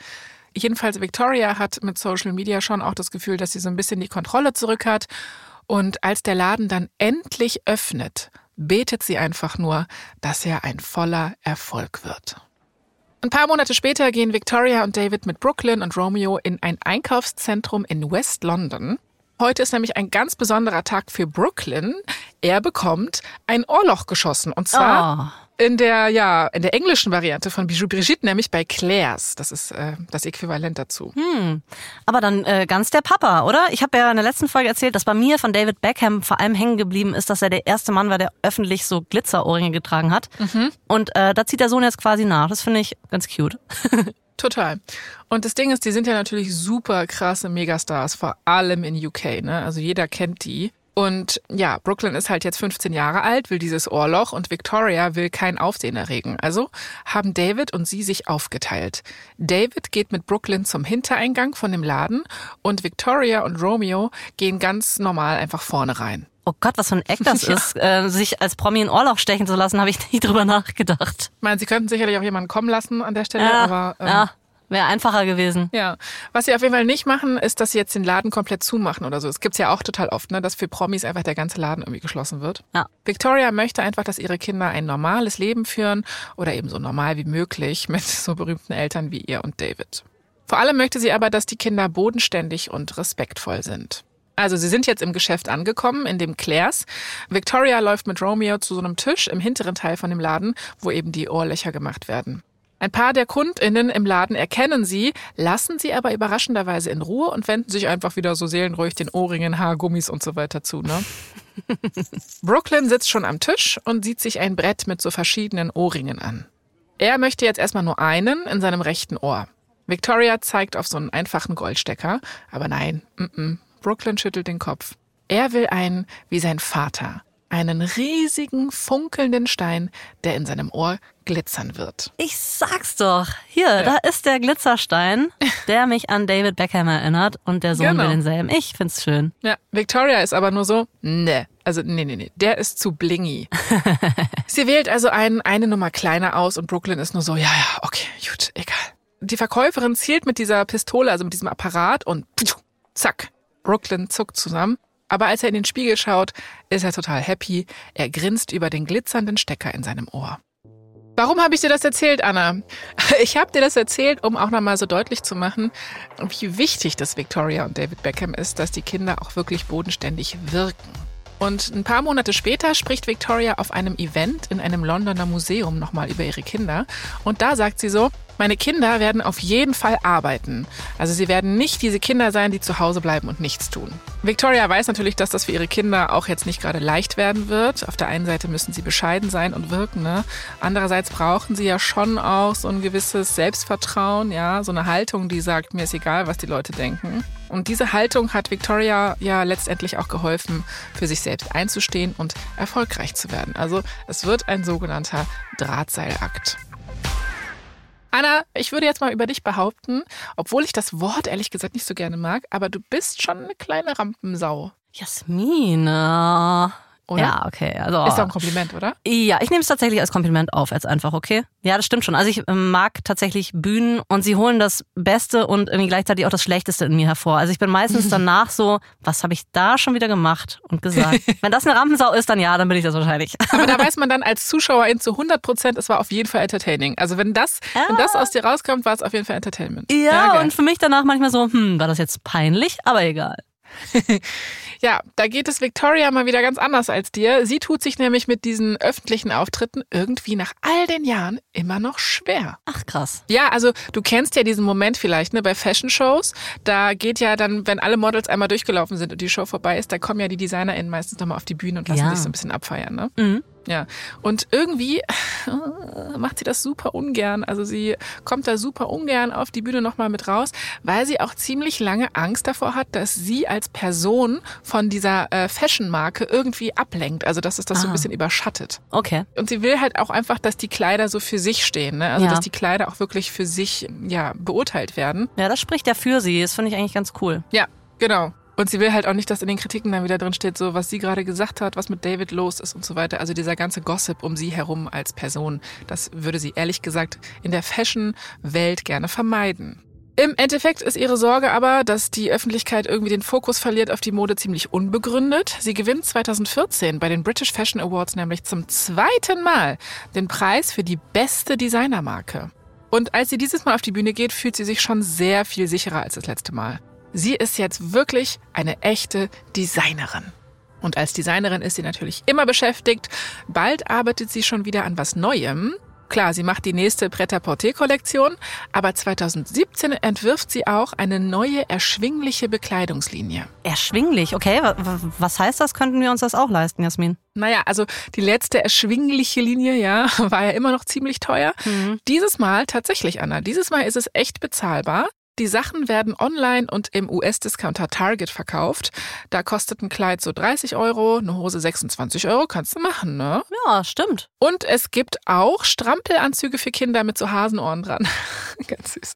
Speaker 1: Jedenfalls Victoria hat mit Social Media schon auch das Gefühl, dass sie so ein bisschen die Kontrolle zurück hat. Und als der Laden dann endlich öffnet, betet sie einfach nur, dass er ein voller Erfolg wird. Ein paar Monate später gehen Victoria und David mit Brooklyn und Romeo in ein Einkaufszentrum in West London. Heute ist nämlich ein ganz besonderer Tag für Brooklyn. Er bekommt ein Ohrloch geschossen und zwar oh in der, ja, in der englischen Variante von Bijou Brigitte, nämlich bei Claire's. Das ist äh, das Äquivalent dazu.
Speaker 2: Hm. Aber dann äh, ganz der Papa, oder? Ich habe ja in der letzten Folge erzählt, dass bei mir von David Beckham vor allem hängen geblieben ist, dass er der erste Mann war, der öffentlich so Glitzerohrringe getragen hat. Mhm. Und äh, da zieht der Sohn jetzt quasi nach. Das finde ich ganz cute. <laughs>
Speaker 1: Total. Und das Ding ist, die sind ja natürlich super krasse Megastars, vor allem in UK. Ne? Also jeder kennt die. Und ja, Brooklyn ist halt jetzt 15 Jahre alt, will dieses Ohrloch und Victoria will kein Aufsehen erregen. Also haben David und sie sich aufgeteilt. David geht mit Brooklyn zum Hintereingang von dem Laden und Victoria und Romeo gehen ganz normal einfach vorne rein.
Speaker 2: Oh Gott, was für ein Eck das <laughs> ja. ist, äh, sich als Promi ein Ohrloch stechen zu lassen, habe ich <laughs> nie drüber nachgedacht.
Speaker 1: Ich meine, sie könnten sicherlich auch jemanden kommen lassen an der Stelle,
Speaker 2: ja,
Speaker 1: aber
Speaker 2: ähm, ja. Wäre einfacher gewesen.
Speaker 1: Ja. Was sie auf jeden Fall nicht machen, ist, dass sie jetzt den Laden komplett zumachen oder so. Es gibt's ja auch total oft, ne, dass für Promis einfach der ganze Laden irgendwie geschlossen wird.
Speaker 2: Ja.
Speaker 1: Victoria möchte einfach, dass ihre Kinder ein normales Leben führen oder eben so normal wie möglich <laughs> mit so berühmten Eltern wie ihr und David. Vor allem möchte sie aber, dass die Kinder bodenständig und respektvoll sind. Also sie sind jetzt im Geschäft angekommen, in dem Claire's. Victoria läuft mit Romeo zu so einem Tisch im hinteren Teil von dem Laden, wo eben die Ohrlöcher gemacht werden. Ein paar der KundInnen im Laden erkennen sie, lassen sie aber überraschenderweise in Ruhe und wenden sich einfach wieder so seelenruhig den Ohrringen, Haargummis und so weiter zu. Ne? <laughs> Brooklyn sitzt schon am Tisch und sieht sich ein Brett mit so verschiedenen Ohrringen an. Er möchte jetzt erstmal nur einen in seinem rechten Ohr. Victoria zeigt auf so einen einfachen Goldstecker, aber nein, m -m. Brooklyn schüttelt den Kopf. Er will einen wie sein Vater, einen riesigen, funkelnden Stein, der in seinem Ohr glitzern wird.
Speaker 2: Ich sag's doch. Hier, ja. da ist der Glitzerstein, <laughs> der mich an David Beckham erinnert und der Sohn genau. will denselben. Ich find's schön.
Speaker 1: Ja, Victoria ist aber nur so, ne, Also, nee, nee, nee, der ist zu blingy. <laughs> Sie wählt also einen, eine Nummer kleiner aus und Brooklyn ist nur so, ja, ja, okay, gut, egal. Die Verkäuferin zielt mit dieser Pistole, also mit diesem Apparat und zack, Brooklyn zuckt zusammen. Aber als er in den Spiegel schaut, ist er total happy. Er grinst über den glitzernden Stecker in seinem Ohr. Warum habe ich dir das erzählt, Anna? <laughs> Ich habe dir das erzählt, um auch nochmal so deutlich zu machen, wie wichtig das Victoria und David Beckham ist, dass die Kinder auch wirklich bodenständig wirken. Und ein paar Monate später spricht Victoria auf einem Event in einem Londoner Museum nochmal über ihre Kinder. Und da sagt sie so, meine Kinder werden auf jeden Fall arbeiten. Also sie werden nicht diese Kinder sein, die zu Hause bleiben und nichts tun. Victoria weiß natürlich, dass das für ihre Kinder auch jetzt nicht gerade leicht werden wird. Auf der einen Seite müssen sie bescheiden sein und wirken. Ne? Andererseits brauchen sie ja schon auch so ein gewisses Selbstvertrauen, ja, so eine Haltung, die sagt, mir ist egal, was die Leute denken. Und diese Haltung hat Victoria ja letztendlich auch geholfen, für sich selbst einzustehen und erfolgreich zu werden. Also es wird ein sogenannter Drahtseilakt. Anna, ich würde jetzt mal über dich behaupten, obwohl ich das Wort ehrlich gesagt nicht so gerne mag, aber du bist schon eine kleine Rampensau.
Speaker 2: Jasmine.
Speaker 1: Oder?
Speaker 2: Ja, okay. Also,
Speaker 1: Ist doch ein Kompliment, oder?
Speaker 2: Ja, ich nehme es tatsächlich als Kompliment auf, als einfach, okay? Ja, das stimmt schon. Also ich ähm, mag tatsächlich Bühnen und sie holen das Beste und irgendwie gleichzeitig auch das Schlechteste in mir hervor. Also ich bin meistens <laughs> danach so, was habe ich da schon wieder gemacht und gesagt? <laughs> Wenn das eine Rampensau ist, dann ja, dann bin ich das wahrscheinlich.
Speaker 1: Aber da <laughs> weiß man dann als Zuschauerin zu 100 Prozent, es war auf jeden Fall entertaining. Also wenn das, wenn das aus dir rauskommt, war es auf jeden Fall Entertainment.
Speaker 2: Ja,
Speaker 1: geil.
Speaker 2: und für mich danach manchmal so, hm, war das jetzt peinlich? Aber egal. <laughs>
Speaker 1: Ja, da geht es Victoria mal wieder ganz anders als dir. Sie tut sich nämlich mit diesen öffentlichen Auftritten irgendwie nach all den Jahren immer noch schwer.
Speaker 2: Ach krass.
Speaker 1: Ja, also du kennst ja diesen Moment vielleicht, ne, bei Fashion Shows. Da geht ja dann, wenn alle Models einmal durchgelaufen sind und die Show vorbei ist, da kommen ja die DesignerInnen meistens nochmal auf die Bühne und lassen
Speaker 2: Ja.
Speaker 1: sich so ein bisschen abfeiern, ne?
Speaker 2: Mhm.
Speaker 1: Ja, und irgendwie äh, macht sie das super ungern. Also sie kommt da super ungern auf die Bühne nochmal mit raus, weil sie auch ziemlich lange Angst davor hat, dass sie als Person von dieser äh, Fashion-Marke irgendwie ablenkt. Also dass es das so ein
Speaker 2: Ah.
Speaker 1: bisschen überschattet.
Speaker 2: Okay.
Speaker 1: Und sie will halt auch einfach, dass die Kleider so für sich stehen. Ne? Also
Speaker 2: Ja.
Speaker 1: dass die Kleider auch wirklich für sich ja, beurteilt werden.
Speaker 2: Ja, das spricht ja für sie. Das finde ich eigentlich ganz cool.
Speaker 1: Ja, genau. Und sie will halt auch nicht, dass in den Kritiken dann wieder drin steht, so was sie gerade gesagt hat, was mit David los ist und so weiter. Also dieser ganze Gossip um sie herum als Person, das würde sie ehrlich gesagt in der Fashion-Welt gerne vermeiden. Im Endeffekt ist ihre Sorge aber, dass die Öffentlichkeit irgendwie den Fokus verliert auf die Mode ziemlich unbegründet. Sie gewinnt 2014 bei den British Fashion Awards nämlich zum zweiten Mal den Preis für die beste Designermarke. Und als sie dieses Mal auf die Bühne geht, fühlt sie sich schon sehr viel sicherer als das letzte Mal. Sie ist jetzt wirklich eine echte Designerin. Und als Designerin ist sie natürlich immer beschäftigt. Bald arbeitet sie schon wieder an was Neuem. Klar, sie macht die nächste Pret-à-Porter-Kollektion, aber 2017 entwirft sie auch eine neue erschwingliche Bekleidungslinie.
Speaker 2: Erschwinglich, okay. wa- wa- Was heißt das? Könnten wir uns das auch leisten, Jasmin?
Speaker 1: Naja, also die letzte erschwingliche Linie, ja, <laughs> war ja immer noch ziemlich teuer. Dieses Mal tatsächlich, Anna, dieses Mal ist es echt bezahlbar. Die Sachen werden online und im US-Discounter Target verkauft. Da kostet ein Kleid so 30 Euro, eine Hose 26 Euro, kannst du machen, ne?
Speaker 2: Ja, stimmt.
Speaker 1: Und es gibt auch Strampelanzüge für Kinder mit so Hasenohren dran. <laughs> Ganz süß.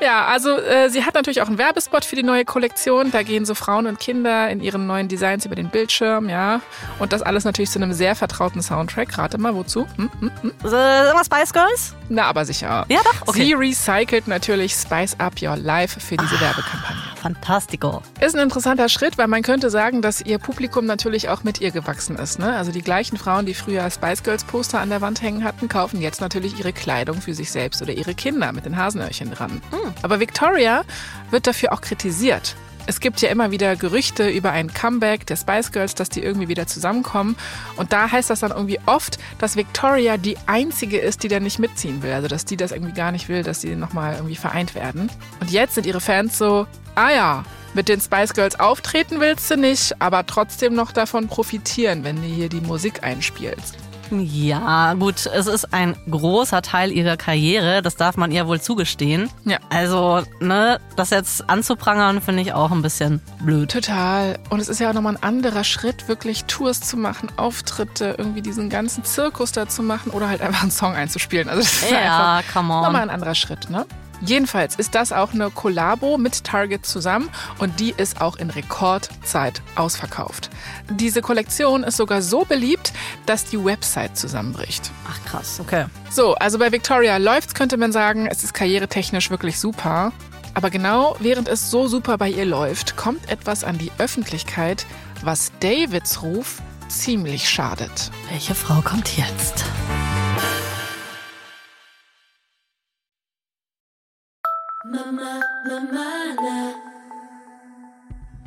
Speaker 1: Ja, also äh, sie hat natürlich auch einen Werbespot für die neue Kollektion. Da gehen so Frauen und Kinder in ihren neuen Designs über den Bildschirm, ja. Und das alles natürlich zu einem sehr vertrauten Soundtrack. Rate mal, wozu? Hm, hm, hm.
Speaker 2: Mal Spice Girls?
Speaker 1: Na, aber sicher.
Speaker 2: Ja, doch. Okay.
Speaker 1: Sie recycelt natürlich Spice Up Your Life für diese Werbekampagne.
Speaker 2: Fantastico.
Speaker 1: Ist ein interessanter Schritt, weil man könnte sagen, dass ihr Publikum natürlich auch mit ihr gewachsen ist. Ne? Also die gleichen Frauen, die früher Spice Girls Poster an der Wand hängen hatten, kaufen jetzt natürlich ihre Kleidung für sich selbst oder ihre Kinder mit den Hasenöhrchen dran. Aber Victoria wird dafür auch kritisiert. Es gibt ja immer wieder Gerüchte über ein Comeback der Spice Girls, dass die irgendwie wieder zusammenkommen. Und da heißt das dann irgendwie oft, dass Victoria die einzige ist, die da nicht mitziehen will. Also dass die das irgendwie gar nicht will, dass sie nochmal irgendwie vereint werden. Und jetzt sind ihre Fans so, ah ja, mit den Spice Girls auftreten willst du nicht, aber trotzdem noch davon profitieren, wenn du hier die Musik einspielst.
Speaker 2: Ja, gut, es ist ein großer Teil ihrer Karriere, das darf man ihr wohl zugestehen.
Speaker 1: Ja.
Speaker 2: Also, ne, das jetzt anzuprangern, finde ich auch ein bisschen blöd.
Speaker 1: Total. Und es ist ja auch nochmal ein anderer Schritt, wirklich Tours zu machen, Auftritte, irgendwie diesen ganzen Zirkus da zu machen oder halt einfach einen Song einzuspielen. Also das ist einfach
Speaker 2: Ja, come
Speaker 1: nochmal ein anderer Schritt, ne? Jedenfalls ist das auch eine Kollabo mit Target zusammen und die ist auch in Rekordzeit ausverkauft. Diese Kollektion ist sogar so beliebt, dass die Website zusammenbricht.
Speaker 2: Ach krass, okay.
Speaker 1: So, also bei Victoria läuft's, könnte man sagen, es ist karrieretechnisch wirklich super. Aber genau während es so super bei ihr läuft, kommt etwas an die Öffentlichkeit, was Davids Ruf ziemlich schadet.
Speaker 2: Welche Frau kommt jetzt?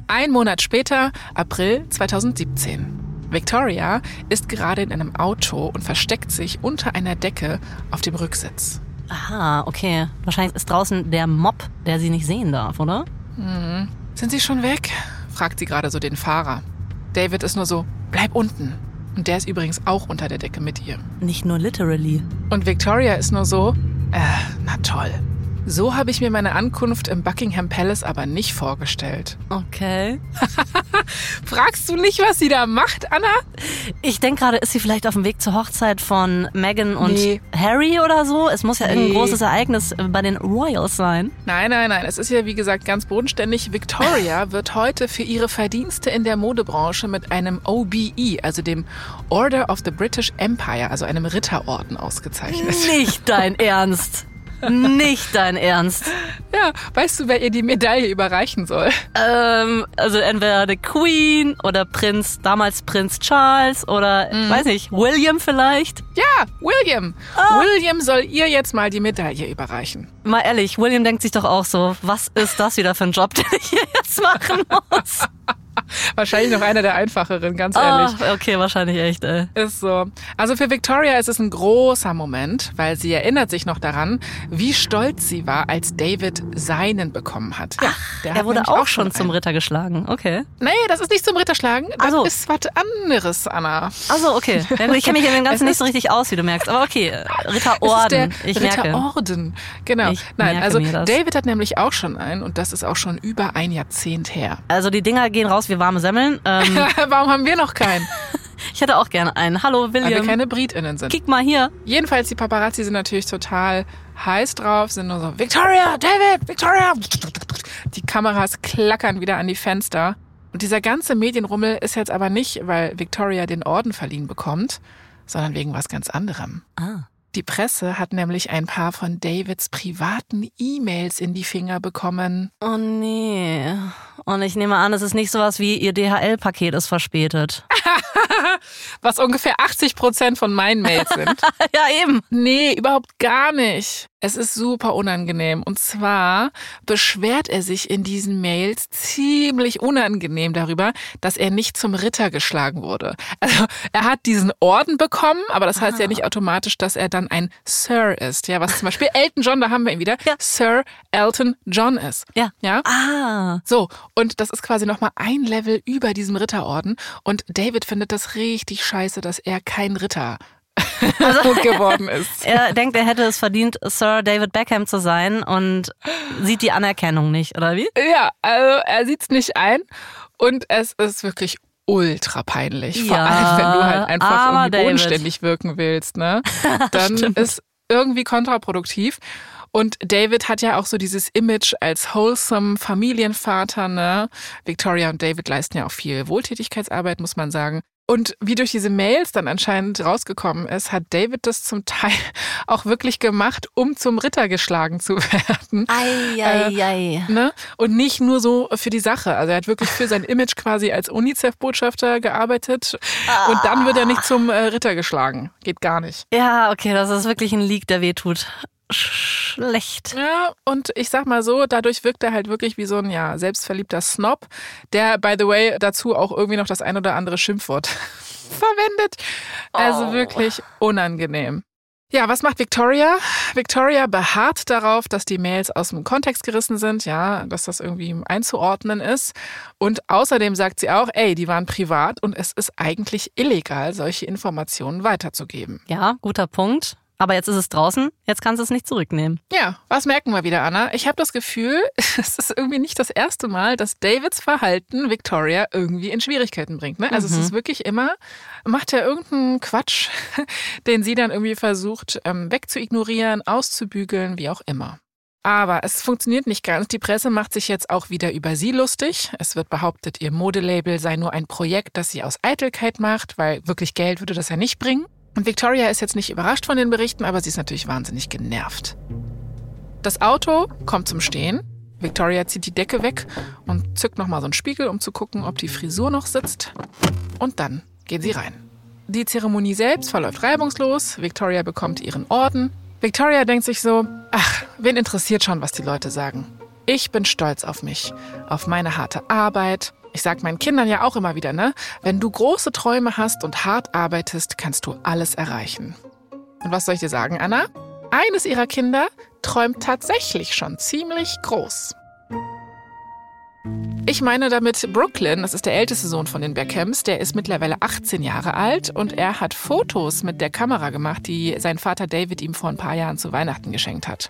Speaker 1: Ein Monat später, April 2017. Victoria ist gerade in einem Auto und versteckt sich unter einer Decke auf dem Rücksitz.
Speaker 2: Aha, okay. Wahrscheinlich ist draußen der Mob, der sie nicht sehen darf, oder?
Speaker 1: Sind Sie schon weg? fragt sie gerade so den Fahrer. David ist nur so, bleib unten. Und der ist übrigens auch unter der Decke mit ihr.
Speaker 2: Nicht nur literally.
Speaker 1: Und Victoria ist nur so, äh, na toll. So habe ich mir meine Ankunft im Buckingham Palace aber nicht vorgestellt.
Speaker 2: Okay. <laughs>
Speaker 1: Fragst du nicht, was sie da macht, Anna?
Speaker 2: Ich denke gerade, ist sie vielleicht auf dem Weg zur Hochzeit von Meghan und
Speaker 1: Nee.
Speaker 2: Harry oder so? Es muss ja
Speaker 1: Nee.
Speaker 2: irgendein großes Ereignis bei den Royals sein.
Speaker 1: Nein, nein, nein. Es ist ja, wie gesagt, ganz bodenständig. Victoria <laughs> wird heute für ihre Verdienste in der Modebranche mit einem OBE, also dem Order of the British Empire, also einem Ritterorden, ausgezeichnet.
Speaker 2: Nicht dein <laughs> Ernst. Nicht dein Ernst.
Speaker 1: Ja, weißt du, wer ihr die Medaille überreichen soll?
Speaker 2: Ähm, also entweder der Queen oder Prinz, damals Prinz Charles oder, weiß nicht, William vielleicht.
Speaker 1: Ja, William. William soll ihr jetzt mal die Medaille überreichen.
Speaker 2: Mal ehrlich, William denkt sich doch auch so, was ist das wieder für ein Job, <laughs> den ich hier jetzt machen muss? <laughs>
Speaker 1: Wahrscheinlich noch einer der einfacheren, ganz ehrlich.
Speaker 2: Ah, okay, wahrscheinlich echt, ey.
Speaker 1: Ist so. Also für Victoria ist es ein großer Moment, weil sie erinnert sich noch daran, wie stolz sie war, als David seinen bekommen hat. Ja, der
Speaker 2: Er wurde
Speaker 1: nämlich
Speaker 2: auch schon zum
Speaker 1: einen.
Speaker 2: Ritter geschlagen. Okay.
Speaker 1: Nee, das ist nicht zum Ritterschlagen. Das
Speaker 2: Ach so.
Speaker 1: ist was anderes, Anna.
Speaker 2: Also okay. <laughs> Ich kenne mich in dem Ganzen nicht so richtig aus, wie du merkst. Aber okay, Ritterorden. Ich merke.
Speaker 1: Ritterorden. Genau.
Speaker 2: Ich
Speaker 1: Nein, also. David hat nämlich auch schon einen und das ist auch schon über ein Jahrzehnt her.
Speaker 2: Also die Dinger gehen raus wie warme Semmeln. Ähm, <laughs>
Speaker 1: Warum haben wir noch keinen? <laughs>
Speaker 2: ich hätte auch gerne einen. Hallo
Speaker 1: Weil wir
Speaker 2: William.
Speaker 1: keine BritInnen sind.
Speaker 2: Kick mal hier.
Speaker 1: Jedenfalls, die Paparazzi sind natürlich total heiß drauf, sind nur so, Victoria, David, Victoria. Die Kameras klackern wieder an die Fenster. Und dieser ganze Medienrummel ist jetzt aber nicht, weil Victoria den Orden verliehen bekommt, sondern wegen was ganz anderem.
Speaker 2: Ah.
Speaker 1: Die Presse hat nämlich ein paar von Davids privaten E-Mails in die Finger bekommen.
Speaker 2: Oh nee. Und ich nehme an, es ist nicht sowas wie ihr DHL-Paket ist verspätet. <laughs>
Speaker 1: Was ungefähr 80 Prozent von meinen Mails sind. <laughs>
Speaker 2: ja, eben.
Speaker 1: Nee, überhaupt gar nicht. Es ist super unangenehm. Und zwar beschwert er sich in diesen Mails ziemlich unangenehm darüber, dass er nicht zum Ritter geschlagen wurde. Also er hat diesen Orden bekommen, aber das heißt ja nicht automatisch, dass er dann ein Sir ist. Ja, was zum Beispiel Elton John, da haben wir ihn wieder,
Speaker 2: Ja.
Speaker 1: Sir Elton John ist.
Speaker 2: Ja.
Speaker 1: Ja.
Speaker 2: Ah.
Speaker 1: So, und das ist quasi nochmal ein Level über diesem Ritterorden. Und David findet das richtig scheiße, dass er kein Ritter <laughs> geworden ist. <laughs>
Speaker 2: Er denkt, er hätte es verdient, Sir David Beckham zu sein und sieht die Anerkennung nicht, oder wie?
Speaker 1: Ja, also er sieht's nicht ein und es ist wirklich ultra peinlich. Vor
Speaker 2: Ja,
Speaker 1: allem, wenn du halt einfach irgendwie
Speaker 2: David.
Speaker 1: bodenständig wirken willst, ne? <laughs> Dann ist irgendwie kontraproduktiv. Und David hat ja auch so dieses Image als wholesome Familienvater, ne? Victoria und David leisten ja auch viel Wohltätigkeitsarbeit, muss man sagen. Und wie durch diese Mails dann anscheinend rausgekommen ist, hat David das zum Teil <laughs> auch wirklich gemacht, um zum Ritter geschlagen zu <laughs> werden.
Speaker 2: Eieiei.
Speaker 1: Ne? Und nicht nur so für die Sache. Also er hat wirklich für sein Image quasi als UNICEF-Botschafter gearbeitet. Und dann wird er nicht zum äh, Ritter geschlagen. Geht gar nicht.
Speaker 2: Ja, okay, das ist wirklich ein Leak, der wehtut. Schlecht.
Speaker 1: Ja, und ich sag mal so, dadurch wirkt er halt wirklich wie so ein ja, selbstverliebter Snob, der, by the way, dazu auch irgendwie noch das ein oder andere Schimpfwort <laughs> verwendet. Also
Speaker 2: Oh.
Speaker 1: wirklich unangenehm. Ja, was macht Victoria? Victoria beharrt darauf, dass die Mails aus dem Kontext gerissen sind, ja, dass das irgendwie einzuordnen ist. Und außerdem sagt sie auch, ey, die waren privat und es ist eigentlich illegal, solche Informationen weiterzugeben.
Speaker 2: Ja, guter Punkt. Aber jetzt ist es draußen, jetzt kannst du es nicht zurücknehmen.
Speaker 1: Ja, was merken wir wieder, Anna? Ich habe das Gefühl, <laughs> es ist irgendwie nicht das erste Mal, dass Davids Verhalten Victoria irgendwie in Schwierigkeiten bringt. Ne? Also es ist wirklich immer, macht er irgendeinen Quatsch, <laughs> den sie dann irgendwie versucht ähm, wegzuignorieren, auszubügeln, wie auch immer. Aber es funktioniert nicht ganz. Die Presse macht sich jetzt auch wieder über sie lustig. Es wird behauptet, ihr Modelabel sei nur ein Projekt, das sie aus Eitelkeit macht, weil wirklich Geld würde das ja nicht bringen. Und Victoria ist jetzt nicht überrascht von den Berichten, aber sie ist natürlich wahnsinnig genervt. Das Auto kommt zum Stehen. Victoria zieht die Decke weg und zückt nochmal so einen Spiegel, um zu gucken, ob die Frisur noch sitzt. Und dann gehen sie rein. Die Zeremonie selbst verläuft reibungslos. Victoria bekommt ihren Orden. Victoria denkt sich so, ach, wen interessiert schon, was die Leute sagen? Ich bin stolz auf mich, auf meine harte Arbeit. Ich sag meinen Kindern ja auch immer wieder, ne? Wenn du große Träume hast und hart arbeitest, kannst du alles erreichen. Und was soll ich dir sagen, Anna? Eines ihrer Kinder träumt tatsächlich schon ziemlich groß. Ich meine damit Brooklyn, das ist der älteste Sohn von den Beckhams, der ist mittlerweile 18 Jahre alt und er hat Fotos mit der Kamera gemacht, die sein Vater David ihm vor ein paar Jahren zu Weihnachten geschenkt hat.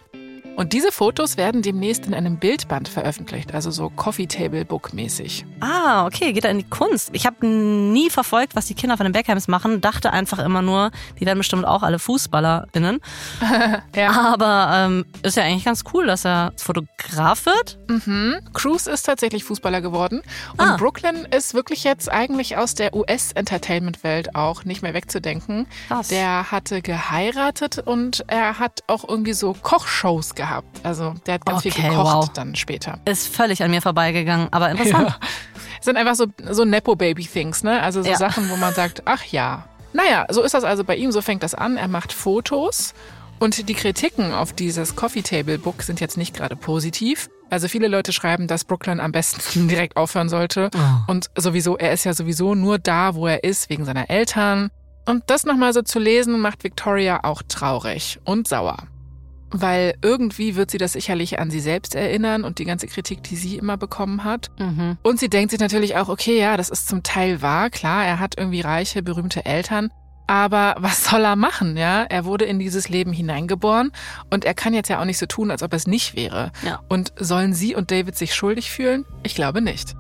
Speaker 1: Und diese Fotos werden demnächst in einem Bildband veröffentlicht, also so Coffee Table Book mäßig.
Speaker 2: Ah, okay, geht da in die Kunst. Ich habe nie verfolgt, was die Kinder von den Beckhams machen, dachte einfach immer nur, die werden bestimmt auch alle FußballerInnen. <laughs> ja. Aber ähm, ist ja eigentlich ganz cool, dass er Fotograf wird.
Speaker 1: Mhm. Cruz ist tatsächlich Fußballer geworden. Und ah. Brooklyn ist wirklich jetzt eigentlich aus der US-Entertainment-Welt auch nicht mehr wegzudenken. Krass. Der hatte geheiratet und er hat auch irgendwie so Kochshows gehabt gehabt. Also der hat ganz okay, viel gekocht wow. dann später.
Speaker 2: Ist völlig an mir vorbeigegangen, aber interessant. Ja.
Speaker 1: Sind einfach so, so Nepo-Baby-Things, ne? Also so ja. Sachen, wo man sagt, ach ja. Naja, so ist das also bei ihm, so fängt das an. Er macht Fotos und die Kritiken auf dieses Coffee Table Book sind jetzt nicht gerade positiv. Also viele Leute schreiben, dass Brooklyn am besten <laughs> direkt aufhören sollte. Oh. Und sowieso, er ist ja sowieso nur da, wo er ist, wegen seiner Eltern. Und das nochmal so zu lesen, macht Victoria auch traurig und sauer weil irgendwie wird sie das sicherlich an sie selbst erinnern und die ganze Kritik, die sie immer bekommen hat. Mhm. Und sie denkt sich natürlich auch, okay, ja, das ist zum Teil wahr, klar, er hat irgendwie reiche, berühmte Eltern. Aber was soll er machen, ja? Er wurde in dieses Leben hineingeboren und er kann jetzt ja auch nicht so tun, als ob es nicht wäre. Ja. Und sollen sie und David sich schuldig fühlen? Ich glaube nicht.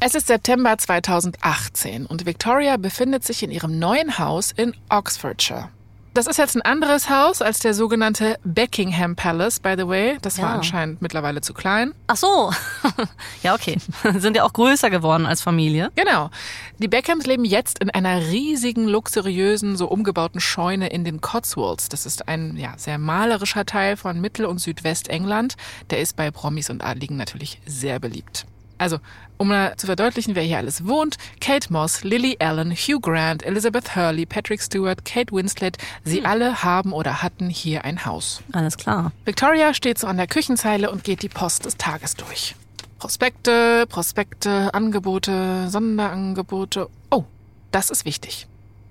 Speaker 1: Es ist September 2018 und Victoria befindet sich in ihrem neuen Haus in Oxfordshire. Das ist jetzt ein anderes Haus als der sogenannte Beckingham Palace, by the way. Das ja. war anscheinend mittlerweile zu klein.
Speaker 2: Ach so. <laughs> ja, okay. <laughs> Sind ja auch größer geworden als Familie.
Speaker 1: Genau. Die Beckhams leben jetzt in einer riesigen, luxuriösen, so umgebauten Scheune in den Cotswolds. Das ist ein ja, sehr malerischer Teil von Mittel- und Südwestengland. Der ist bei Promis und Adligen natürlich sehr beliebt. Also, um mal zu verdeutlichen, wer hier alles wohnt, Kate Moss, Lily Allen, Hugh Grant, Elizabeth Hurley, Patrick Stewart, Kate Winslet, sie hm. alle haben oder hatten hier ein Haus.
Speaker 2: Alles klar.
Speaker 1: Victoria steht so an der Küchenzeile und geht die Post des Tages durch. Prospekte, Prospekte, Angebote, Sonderangebote. Oh, das ist wichtig.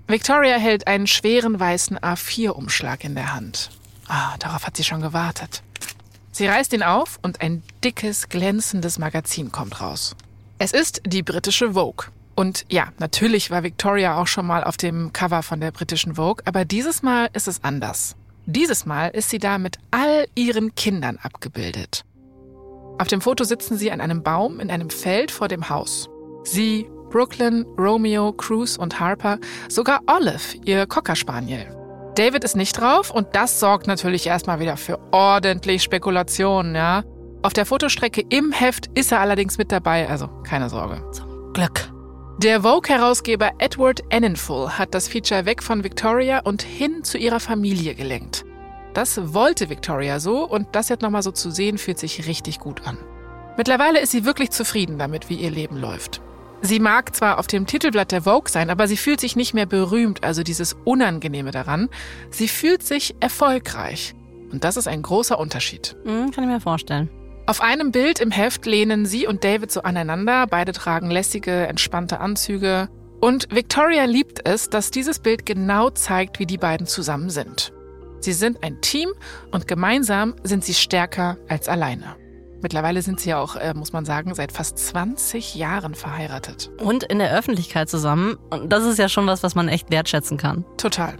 Speaker 1: Victoria hält einen schweren weißen A4-Umschlag in der Hand. Ah, darauf hat sie schon gewartet. Sie reißt ihn auf und ein dickes, glänzendes Magazin kommt raus. Es ist die britische Vogue. Und ja, natürlich war Victoria auch schon mal auf dem Cover von der britischen Vogue, aber dieses Mal ist es anders. Dieses Mal ist sie da mit all ihren Kindern abgebildet. Auf dem Foto sitzen sie an einem Baum in einem Feld vor dem Haus. Sie, Brooklyn, Romeo, Cruz und Harper, sogar Olive, ihr Cocker Spaniel. David ist nicht drauf und das sorgt natürlich erstmal wieder für ordentlich Spekulationen, ja. Auf der Fotostrecke im Heft ist er allerdings mit dabei, also keine Sorge.
Speaker 2: Zum Glück.
Speaker 1: Der Vogue-Herausgeber Edward Enninful hat das Feature weg von Victoria und hin zu ihrer Familie gelenkt. Das wollte Victoria so und das jetzt nochmal so zu sehen, fühlt sich richtig gut an. Mittlerweile ist sie wirklich zufrieden damit, wie ihr Leben läuft. Sie mag zwar auf dem Titelblatt der Vogue sein, aber sie fühlt sich nicht mehr berühmt, also dieses Unangenehme daran. Sie fühlt sich erfolgreich. Und das ist ein großer Unterschied.
Speaker 2: Mhm, kann ich mir vorstellen.
Speaker 1: Auf einem Bild im Heft lehnen sie und David so aneinander. Beide tragen lässige, entspannte Anzüge. Und Victoria liebt es, dass dieses Bild genau zeigt, wie die beiden zusammen sind. Sie sind ein Team und gemeinsam sind sie stärker als alleine. Mittlerweile sind sie ja auch, äh, muss man sagen, seit fast 20 Jahren verheiratet.
Speaker 2: Und in der Öffentlichkeit zusammen. Und das ist ja schon was, was man echt wertschätzen kann.
Speaker 1: Total.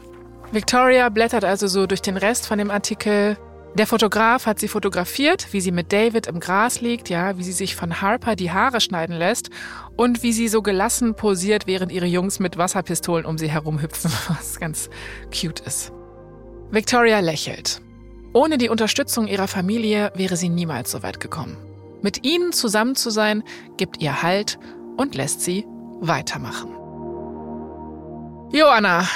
Speaker 1: Victoria blättert also so durch den Rest von dem Artikel. Der Fotograf hat sie fotografiert, wie sie mit David im Gras liegt, ja, wie sie sich von Harper die Haare schneiden lässt und wie sie so gelassen posiert, während ihre Jungs mit Wasserpistolen um sie herum hüpfen, <laughs> was ganz cute ist. Victoria lächelt. Ohne die Unterstützung ihrer Familie wäre sie niemals so weit gekommen. Mit ihnen zusammen zu sein, gibt ihr Halt und lässt sie weitermachen. Joanna,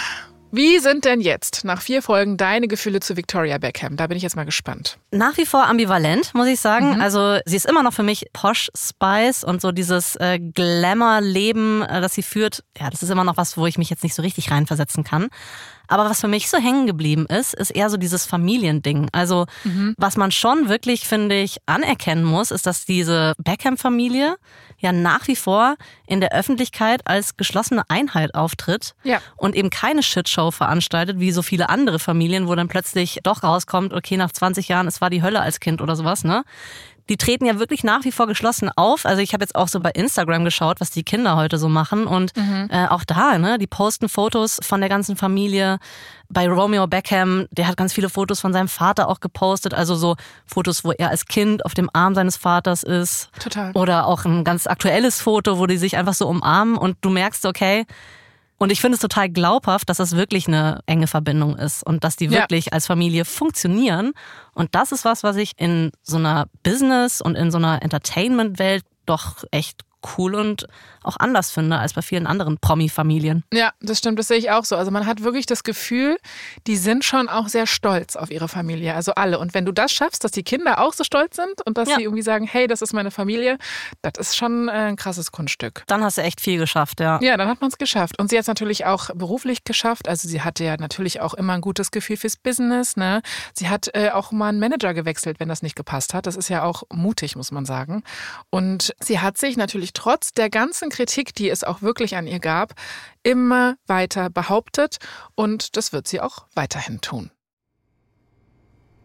Speaker 1: wie sind denn jetzt nach vier Folgen deine Gefühle zu Victoria Beckham? Da bin ich jetzt mal gespannt.
Speaker 2: Nach wie vor ambivalent, muss ich sagen. Mhm. Also sie ist immer noch für mich Posh Spice und so dieses äh, Glamour-Leben, äh, das sie führt. Ja, das ist immer noch was, wo ich mich jetzt nicht so richtig reinversetzen kann. Aber was für mich so hängen geblieben ist, ist eher so dieses Familiending. Also mhm. was man schon wirklich, finde ich, anerkennen muss, ist, dass diese Beckham-Familie ja nach wie vor in der Öffentlichkeit als geschlossene Einheit auftritt ja. und eben keine Shitshow veranstaltet, wie so viele andere Familien, wo dann plötzlich doch rauskommt, okay, nach 20 Jahren, es war die Hölle als Kind oder sowas, ne? Die treten ja wirklich nach wie vor geschlossen auf. Also ich habe jetzt auch so bei Instagram geschaut, was die Kinder heute so machen. Und mhm. äh, auch da, ne, die posten Fotos von der ganzen Familie. Bei Romeo Beckham, der hat ganz viele Fotos von seinem Vater auch gepostet. Also so Fotos, wo er als Kind auf dem Arm seines Vaters ist.
Speaker 1: Total.
Speaker 2: Oder auch ein ganz aktuelles Foto, wo die sich einfach so umarmen und du merkst, okay, und ich finde es total glaubhaft, dass das wirklich eine enge Verbindung ist und dass die wirklich ja. als Familie funktionieren. Und das ist was, was ich in so einer Business- und in so einer Entertainment-Welt doch echt cool und auch anders finde als bei vielen anderen Promi-Familien.
Speaker 1: Ja, das stimmt, das sehe ich auch so. Also man hat wirklich das Gefühl, die sind schon auch sehr stolz auf ihre Familie, also alle. Und wenn du das schaffst, dass die Kinder auch so stolz sind und dass ja. sie irgendwie sagen, hey, das ist meine Familie, das ist schon äh, ein krasses Kunststück.
Speaker 2: Dann hast du echt viel geschafft, ja.
Speaker 1: Ja, dann hat man es geschafft. Und sie hat es natürlich auch beruflich geschafft. Also sie hatte ja natürlich auch immer ein gutes Gefühl fürs Business. Ne? Sie hat äh, auch mal einen Manager gewechselt, wenn das nicht gepasst hat. Das ist ja auch mutig, muss man sagen. Und sie hat sich natürlich trotz der ganzen Kritik, die es auch wirklich an ihr gab, immer weiter behauptet und das wird sie auch weiterhin tun.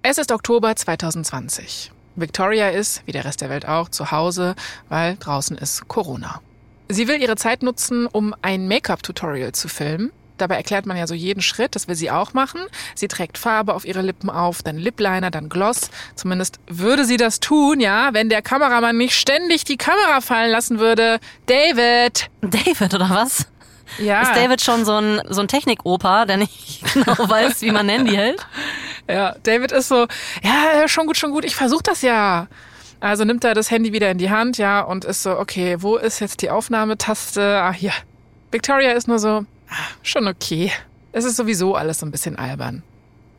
Speaker 1: Es ist Oktober 2020. Victoria ist, wie der Rest der Welt auch, zu Hause, weil draußen ist Corona. Sie will ihre Zeit nutzen, um ein Make-up-Tutorial zu filmen Dabei erklärt man ja so jeden Schritt, das will sie auch machen. Sie trägt Farbe auf ihre Lippen auf, dann Lipliner, dann Gloss. Zumindest würde sie das tun, ja, wenn der Kameramann nicht ständig die Kamera fallen lassen würde. David!
Speaker 2: David, oder was? Ja. Ist David schon so ein, so ein Technikoper, der nicht <laughs> genau weiß, wie man Handy hält?
Speaker 1: Ja, David ist so, ja, schon gut, schon gut, ich versuche das ja. Also nimmt er das Handy wieder in die Hand, ja, und ist so, okay, wo ist jetzt die Aufnahmetaste? Ah, hier. Victoria ist nur so, Schon okay. Es ist sowieso alles so ein bisschen albern.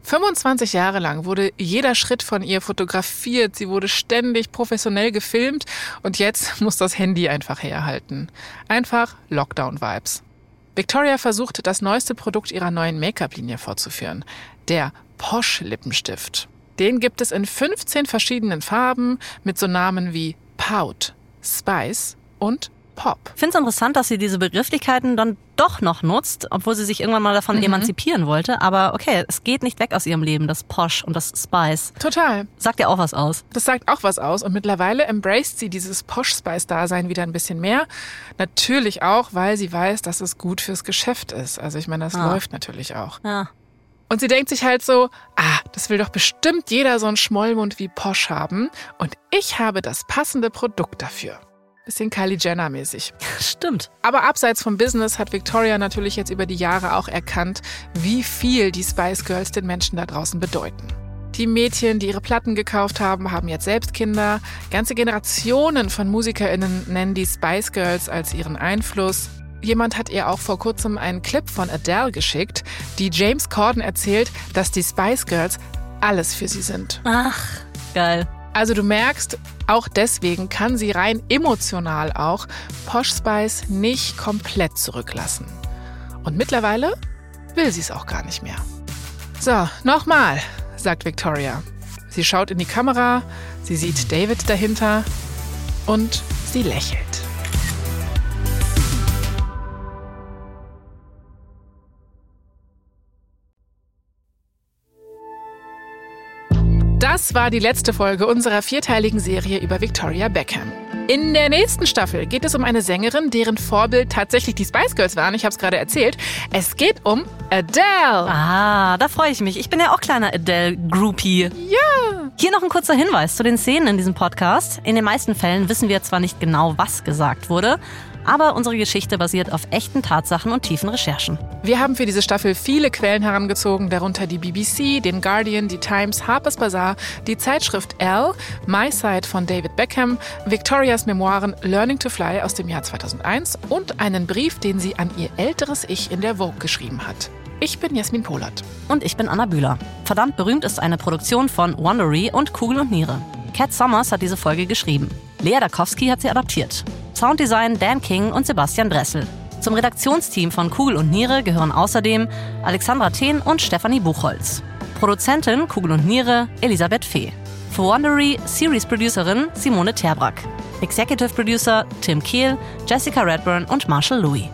Speaker 1: 25 Jahre lang wurde jeder Schritt von ihr fotografiert, sie wurde ständig professionell gefilmt und jetzt <laughs> muss das Handy einfach herhalten. Einfach Lockdown-Vibes. Victoria versucht, das neueste Produkt ihrer neuen Make-up-Linie vorzuführen. Der Posh-Lippenstift. Den gibt es in 15 verschiedenen Farben mit so Namen wie Pout, Spice und Pop.
Speaker 2: Ich finde es interessant, dass sie diese Begrifflichkeiten dann doch noch nutzt, obwohl sie sich irgendwann mal davon mhm. emanzipieren wollte. Aber okay, es geht nicht weg aus ihrem Leben, das Posh und das Spice.
Speaker 1: Total.
Speaker 2: Sagt ja auch was aus.
Speaker 1: Das sagt auch was aus. Und mittlerweile embraced sie dieses Posh-Spice-Dasein wieder ein bisschen mehr. Natürlich auch, weil sie weiß, dass es gut fürs Geschäft ist. Also ich meine, das ah. läuft natürlich auch.
Speaker 2: Ja.
Speaker 1: Und sie denkt sich halt so, ah, das will doch bestimmt jeder so einen Schmollmund wie Posh haben. Und ich habe das passende Produkt dafür. Bisschen Kylie Jenner mäßig. <laughs>
Speaker 2: Stimmt.
Speaker 1: Aber abseits vom Business hat Victoria natürlich jetzt über die Jahre auch erkannt, wie viel die Spice Girls den Menschen da draußen bedeuten. Die Mädchen, die ihre Platten gekauft haben, haben jetzt selbst Kinder. Ganze Generationen von MusikerInnen nennen die Spice Girls als ihren Einfluss. Jemand hat ihr auch vor kurzem einen Clip von Adele geschickt, die James Corden erzählt, dass die Spice Girls alles für sie sind.
Speaker 2: Ach, geil.
Speaker 1: Also du merkst, auch deswegen kann sie rein emotional auch Posh Spice nicht komplett zurücklassen. Und mittlerweile will sie es auch gar nicht mehr. So, nochmal, sagt Victoria. Sie schaut in die Kamera, sie sieht David dahinter und sie lächelt. Das war die letzte Folge unserer vierteiligen Serie über Victoria Beckham. In der nächsten Staffel geht es um eine Sängerin, deren Vorbild tatsächlich die Spice Girls waren. Ich habe es gerade erzählt. Es geht um Adele.
Speaker 2: Ah, da freue ich mich. Ich bin ja auch kleiner Adele-Groupie.
Speaker 1: Ja.
Speaker 2: Hier noch ein kurzer Hinweis zu den Szenen in diesem Podcast. In den meisten Fällen wissen wir zwar nicht genau, was gesagt wurde, aber unsere Geschichte basiert auf echten Tatsachen und tiefen Recherchen.
Speaker 1: Wir haben für diese Staffel viele Quellen herangezogen, darunter die BBC, den Guardian, die Times, Harper's Bazaar, die Zeitschrift Elle, My Side von David Beckham, Victorias Memoiren Learning to Fly aus dem Jahr 2001 und einen Brief, den sie an ihr älteres Ich in der Vogue geschrieben hat. Ich bin Jasmin Polat.
Speaker 2: Und ich bin Anna Bühler. Verdammt berühmt ist eine Produktion von Wondery und Kugel und Niere. Cat Summers hat diese Folge geschrieben. Lea Dakowski hat sie adaptiert. Sounddesign Dan King und Sebastian Dressel. Zum Redaktionsteam von Kugel und Niere gehören außerdem Alexandra Thehn und Stefanie Buchholz. Produzentin Kugel und Niere Elisabeth Fee. Für Wondery Series Producerin Simone Terbrack. Executive Producer Tim Kehl, Jessica Redburn und Marshall Louis.